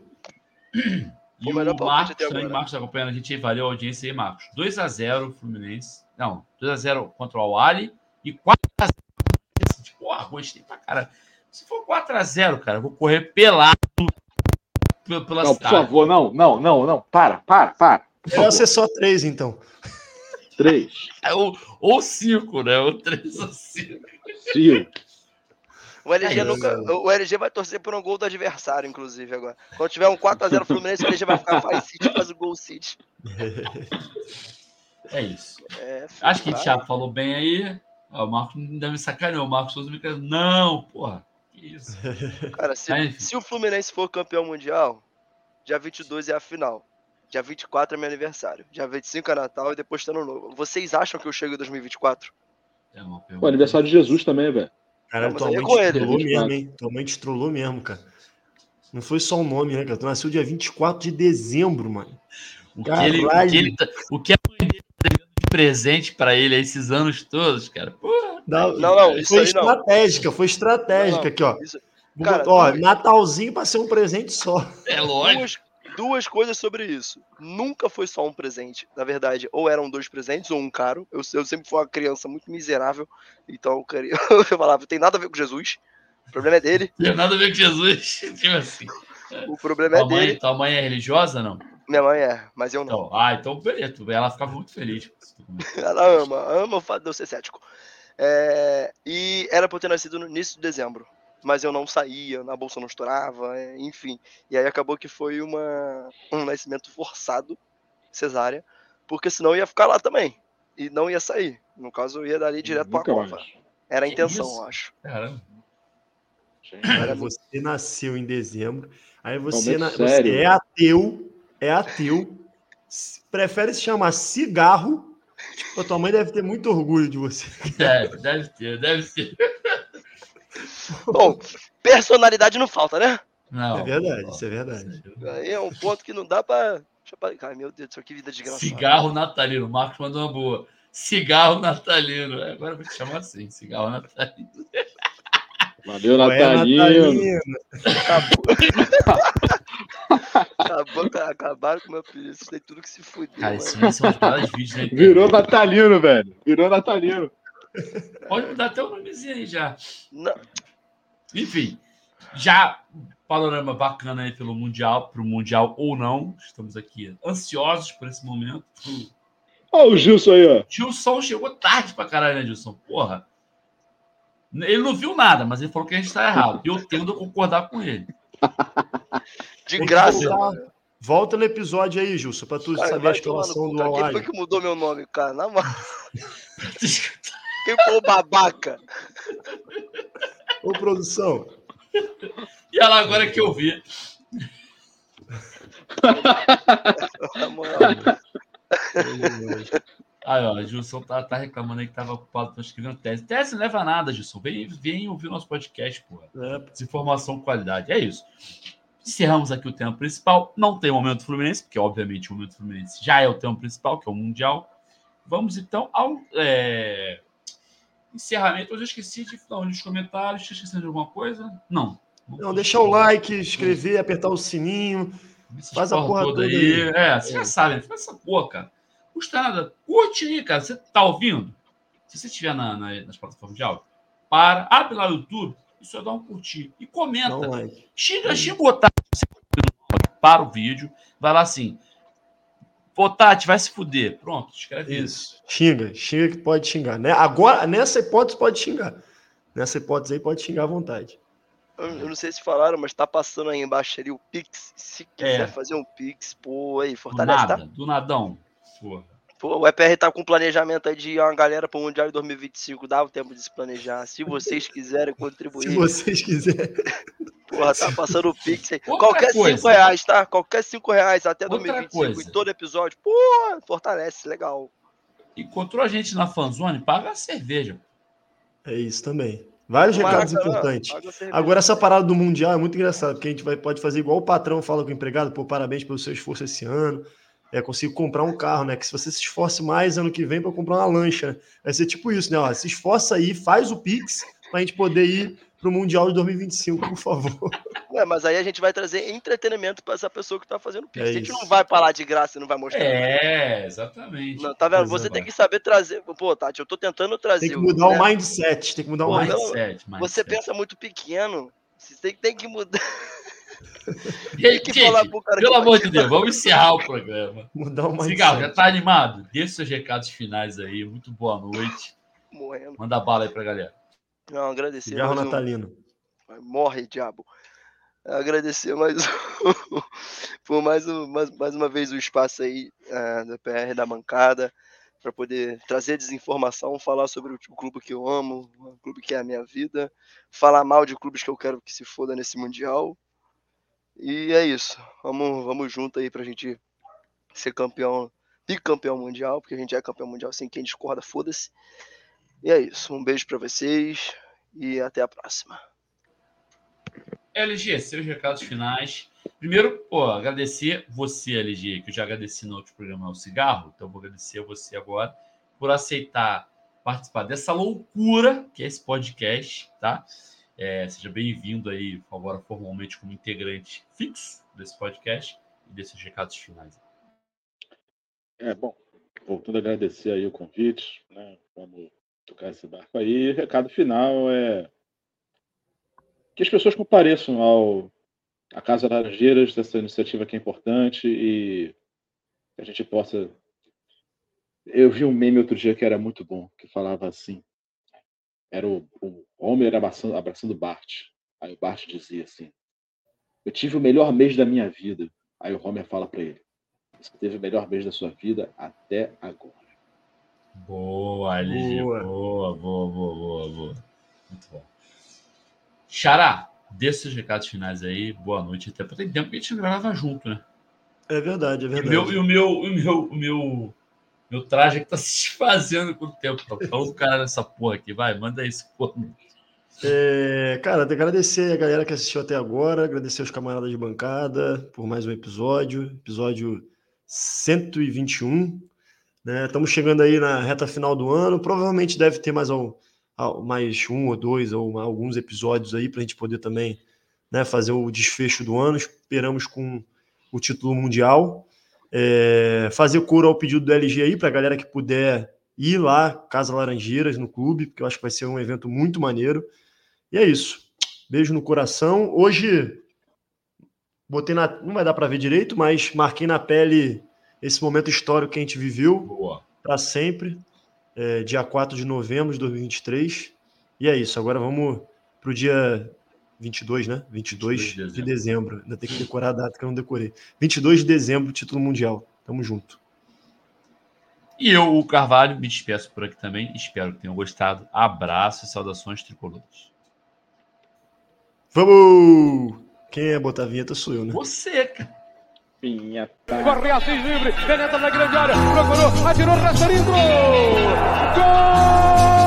*clears throat* E O o melhor Marcos também, agora. Marcos acompanhando a gente aí, valeu a audiência aí, Marcos. 2x0 Fluminense. Não, 2x0 contra o Ali e 4x0. Porra, gostei pra caralho. Se for 4x0, cara, eu vou correr pelado pe- pela Não, por cidade. favor, não, não, não, não. Para, para, para. Por Melhor ser só 3, então. Três. *laughs* É, Ou, ou 5, né? Ou 3 ou 5. Sil. O LG, É nunca, o LG vai torcer por um gol do adversário, inclusive, agora. Quando tiver um 4x0 Fluminense, o LG vai ficar faz City, faz o gol City. É isso. É, Acho que o. Thiago falou bem aí. Ó, o Marcos ainda me sacaneou. O Marcos Souza me quer. Não, porra. Isso? *laughs* Cara, se, se o Fluminense for campeão mundial, dia 22 é a final. Dia 24 é meu aniversário. Dia 25 é Natal e depois tá ano novo. Vocês acham que eu chego em 2024? É uma pergunta. Pô, aniversário de Jesus também, velho. Cara, tua mãe te trollou 24. mesmo, hein? Tua mãe te trollou mesmo, cara. Não foi só o nome, né, cara? Tu nasceu dia 24 de dezembro, mano. O que, ele, o, Caralho. que ele tá- o que a mãe dele tá dando de presente pra ele esses anos todos, cara. Porra, Não, Não, não, isso foi aí não. estratégica, foi estratégica Não, aqui, ó. Isso- Cara, ó, Natalzinho pra ser um presente só. é lógico. duas, duas coisas sobre isso. Nunca foi só um presente. Na verdade, ou eram dois presentes ou um caro. Eu, eu sempre fui uma criança muito miserável. Então eu, queria, *laughs* eu falava, tem nada a ver com Jesus. O problema é dele. Não tem nada a ver com Jesus. *laughs* Tipo assim. O problema é Tua mãe, dele. tua mãe é religiosa, não? Minha mãe é, mas eu não. Então, ah, então beleza. Ela ficava muito feliz. *laughs* Ela ama, ama o fato de eu ser cético. É, e era eu ter nascido no início de dezembro. Mas eu não saía, na bolsa não estourava, é, enfim. E aí acabou que foi uma, um nascimento forçado, cesárea, porque senão eu ia ficar lá também. E não ia sair. No caso, eu ia dali direto pra Nunca cova. mais. Era a intenção, isso? eu acho. Caramba. Cara, você nasceu em dezembro. Aí você, na- sério. você é ateu, é ateu, prefere se chamar cigarro. A tua mãe deve ter muito orgulho de você. Deve, deve ter, deve ter. Bom, personalidade não falta, né? Não. É verdade, isso é verdade. Aí é um ponto que não dá pra. Deixa eu... Ai, meu Deus do céu, que vida desgraçada. Cigarro natalino. O Marcos mandou uma boa. Cigarro natalino. É, Agora eu vou te chamar assim. Cigarro natalino. Valeu, Qual é, Natalino. Acabou, *laughs* cara, acabaram com o meu apelido. Isso tem tudo que se fuder. Cara, mano. esse vai ser um dos maiores vídeos né? Virou Natalino, velho. Virou Natalino. Pode mudar até o nomezinho aí já. Não, Enfim, já panorama bacana aí pelo Mundial, pro Mundial ou não. Estamos aqui ansiosos por esse momento. Ó, o Gilson aí, ó. Gilson chegou tarde pra caralho, né, Gilson? Porra. Ele não viu nada, mas ele falou que a gente tá errado. E eu tendo a concordar com ele. *laughs* *laughs* de graça. Volta no episódio aí, Gilson, pra tu Cara, saber a escalação do cara. Quem foi que mudou meu nome, cara? Na moral. *laughs* Quem foi o babaca? Ô, produção. E ela agora que eu vi. Na moral. *laughs* Aí, ó, Gilson tá, tá reclamando aí que tava ocupado tô escrevendo tese. Tese não leva a nada, Gilson. Vem, vem ouvir nosso podcast, porra. É, Desinformação com qualidade. É isso. Encerramos aqui o tema principal. Não tem momento Fluminense, porque obviamente o momento Fluminense já é o tema principal, que é o Mundial. Vamos então ao é, encerramento. Eu já esqueci de dar uns comentários. Tinha esquecido de alguma coisa? Não. Não, deixar o like, inscrever, apertar o sininho. Essas faz a porra toda aí. aí. É, você já É. sabe, faz essa porra, cara. Custa nada. Curte aí, cara. Você tá ouvindo? Se você estiver na, na- nas plataformas de áudio, para, abre lá o YouTube e só dá um curtir. E comenta. Xinga, xinga o Otávio. Para o vídeo. Vai lá assim. Pô, Tati, vai se fuder. Pronto, escreve isso. Isso. Xinga, xinga que pode xingar. Né? Agora, nessa hipótese, pode xingar. Nessa hipótese aí, pode xingar à vontade. Eu, eu não sei se falaram, mas tá passando aí embaixo ali o Pix. Se quiser É. fazer um Pix, pô, aí, Do fortalece, nada, tá? do nadão. Porra. Pô, o EPR tá com planejamento aí de ir uma galera pro Mundial de 2025. Dá o tempo de se planejar. Se *laughs* vocês quiserem contribuir, Se vocês quiserem. *laughs* porra, tá passando o Pix aí. Outra Qualquer coisa. 5 reais, tá? Qualquer 5 reais até Outra 2025 coisa. em todo episódio. Pô, fortalece, legal. Encontrou a gente na fanzone, paga a cerveja. É isso também. Vários recados Maracanã, importantes. Agora, essa parada do Mundial é muito engraçado, porque a gente vai, pode fazer igual o patrão fala com o empregado, pô, parabéns pelo seu esforço esse ano. É, consigo comprar um carro, né? Que se você se esforce mais ano que vem para comprar uma lancha, né? Vai ser tipo isso, né? Ó, se esforça aí, faz o Pix pra gente poder ir pro Mundial de 2025, por favor. Ué, mas aí a gente vai trazer entretenimento pra essa pessoa que tá fazendo Pix. É a gente isso. não vai falar de graça e não vai mostrar. É, exatamente. Não, tá vendo? Você Exato. tem que saber trazer. Pô, Tati, eu tô tentando trazer. Tem que mudar né? o mindset, tem que mudar o Pô, mindset. não, Mindset, Você mindset. pensa muito pequeno. Você tem, tem que mudar. *laughs* Gente, Tem que falar pro cara pelo que amor de Deus, vamos encerrar o programa. *laughs* Mudar mindset. Cigarro, já tá animado? Deixe seus recados finais aí. Muito boa noite. Morrendo. Manda bala aí pra galera. Não, agradecer. Cigarro mais um- natalino. Morre, diabo. Agradecer mais um- *laughs* por mais, um, mais, mais uma vez o espaço aí eh, da PR da bancada para poder trazer desinformação, falar sobre o, o clube que eu amo, o clube que é a minha vida, falar mal de clubes que eu quero que se foda nesse mundial. E é isso. Vamos, vamos junto aí pra gente ser campeão, bicampeão mundial, porque a gente é campeão mundial sem quem discorda, foda-se. E é isso. Um beijo para vocês e até a próxima. LG, seus recados finais. Primeiro, pô, agradecer você, LG, que eu já agradeci no outro programa, o Cigarro, então vou agradecer a você agora por aceitar participar dessa loucura que é esse podcast, tá? É, seja bem-vindo aí, agora formalmente como integrante fixo desse podcast e desses recados finais. É, bom, voltando a agradecer aí o convite, né? Vamos tocar esse barco aí. O recado final é que as pessoas compareçam ao a Casa Laranjeiras dessa iniciativa que é importante e que a gente possa. Eu vi um meme outro dia que era muito bom, que falava assim: era o, o Homer abraçando, abraçando Bart. Aí o Bart dizia assim: Eu tive o melhor mês da minha vida. Aí o Homer fala para ele: Você teve o melhor mês da sua vida até agora. Boa, LG. Boa, boa, boa, boa, boa. boa. Muito bom. Xará, desses recados finais aí, boa noite. Até porque tem tempo que a gente gravava junto, né? É verdade, é verdade. E o meu, e o meu, o meu, o meu, meu traje que tá *laughs* se desfazendo com o tempo. Falando do cara nessa porra aqui. Vai, manda isso, porra. É, cara, agradecer a galera que assistiu até agora, agradecer os camaradas de bancada por mais um episódio, episódio 121. Né? Estamos chegando aí na reta final do ano, provavelmente deve ter mais um, mais um ou dois ou alguns episódios aí para a gente poder também né, fazer o desfecho do ano. Esperamos com o título mundial. É, fazer cura ao pedido do LG aí para a galera que puder ir lá, Casa Laranjeiras, no clube, porque eu acho que vai ser um evento muito maneiro. E é isso. Beijo no coração. Hoje botei na. Não vai dar para ver direito, mas marquei na pele esse momento histórico que a gente viveu para sempre é, dia 4 de novembro de 2023. E é isso, agora vamos para o dia 22, né? 22, 22 de, dezembro. de dezembro. Ainda tem que decorar a data que eu não decorei. 22 de dezembro, título mundial. Tamo junto. E eu, o Carvalho, me despeço por aqui também. Espero que tenham gostado. Abraço e saudações tricolores. Vamos! Quem é botar a vinheta sou eu, né? Você, cara. Vinheta. Corre Assis livre, penetra na grande área, procurou, atirou, rastreando. Gol!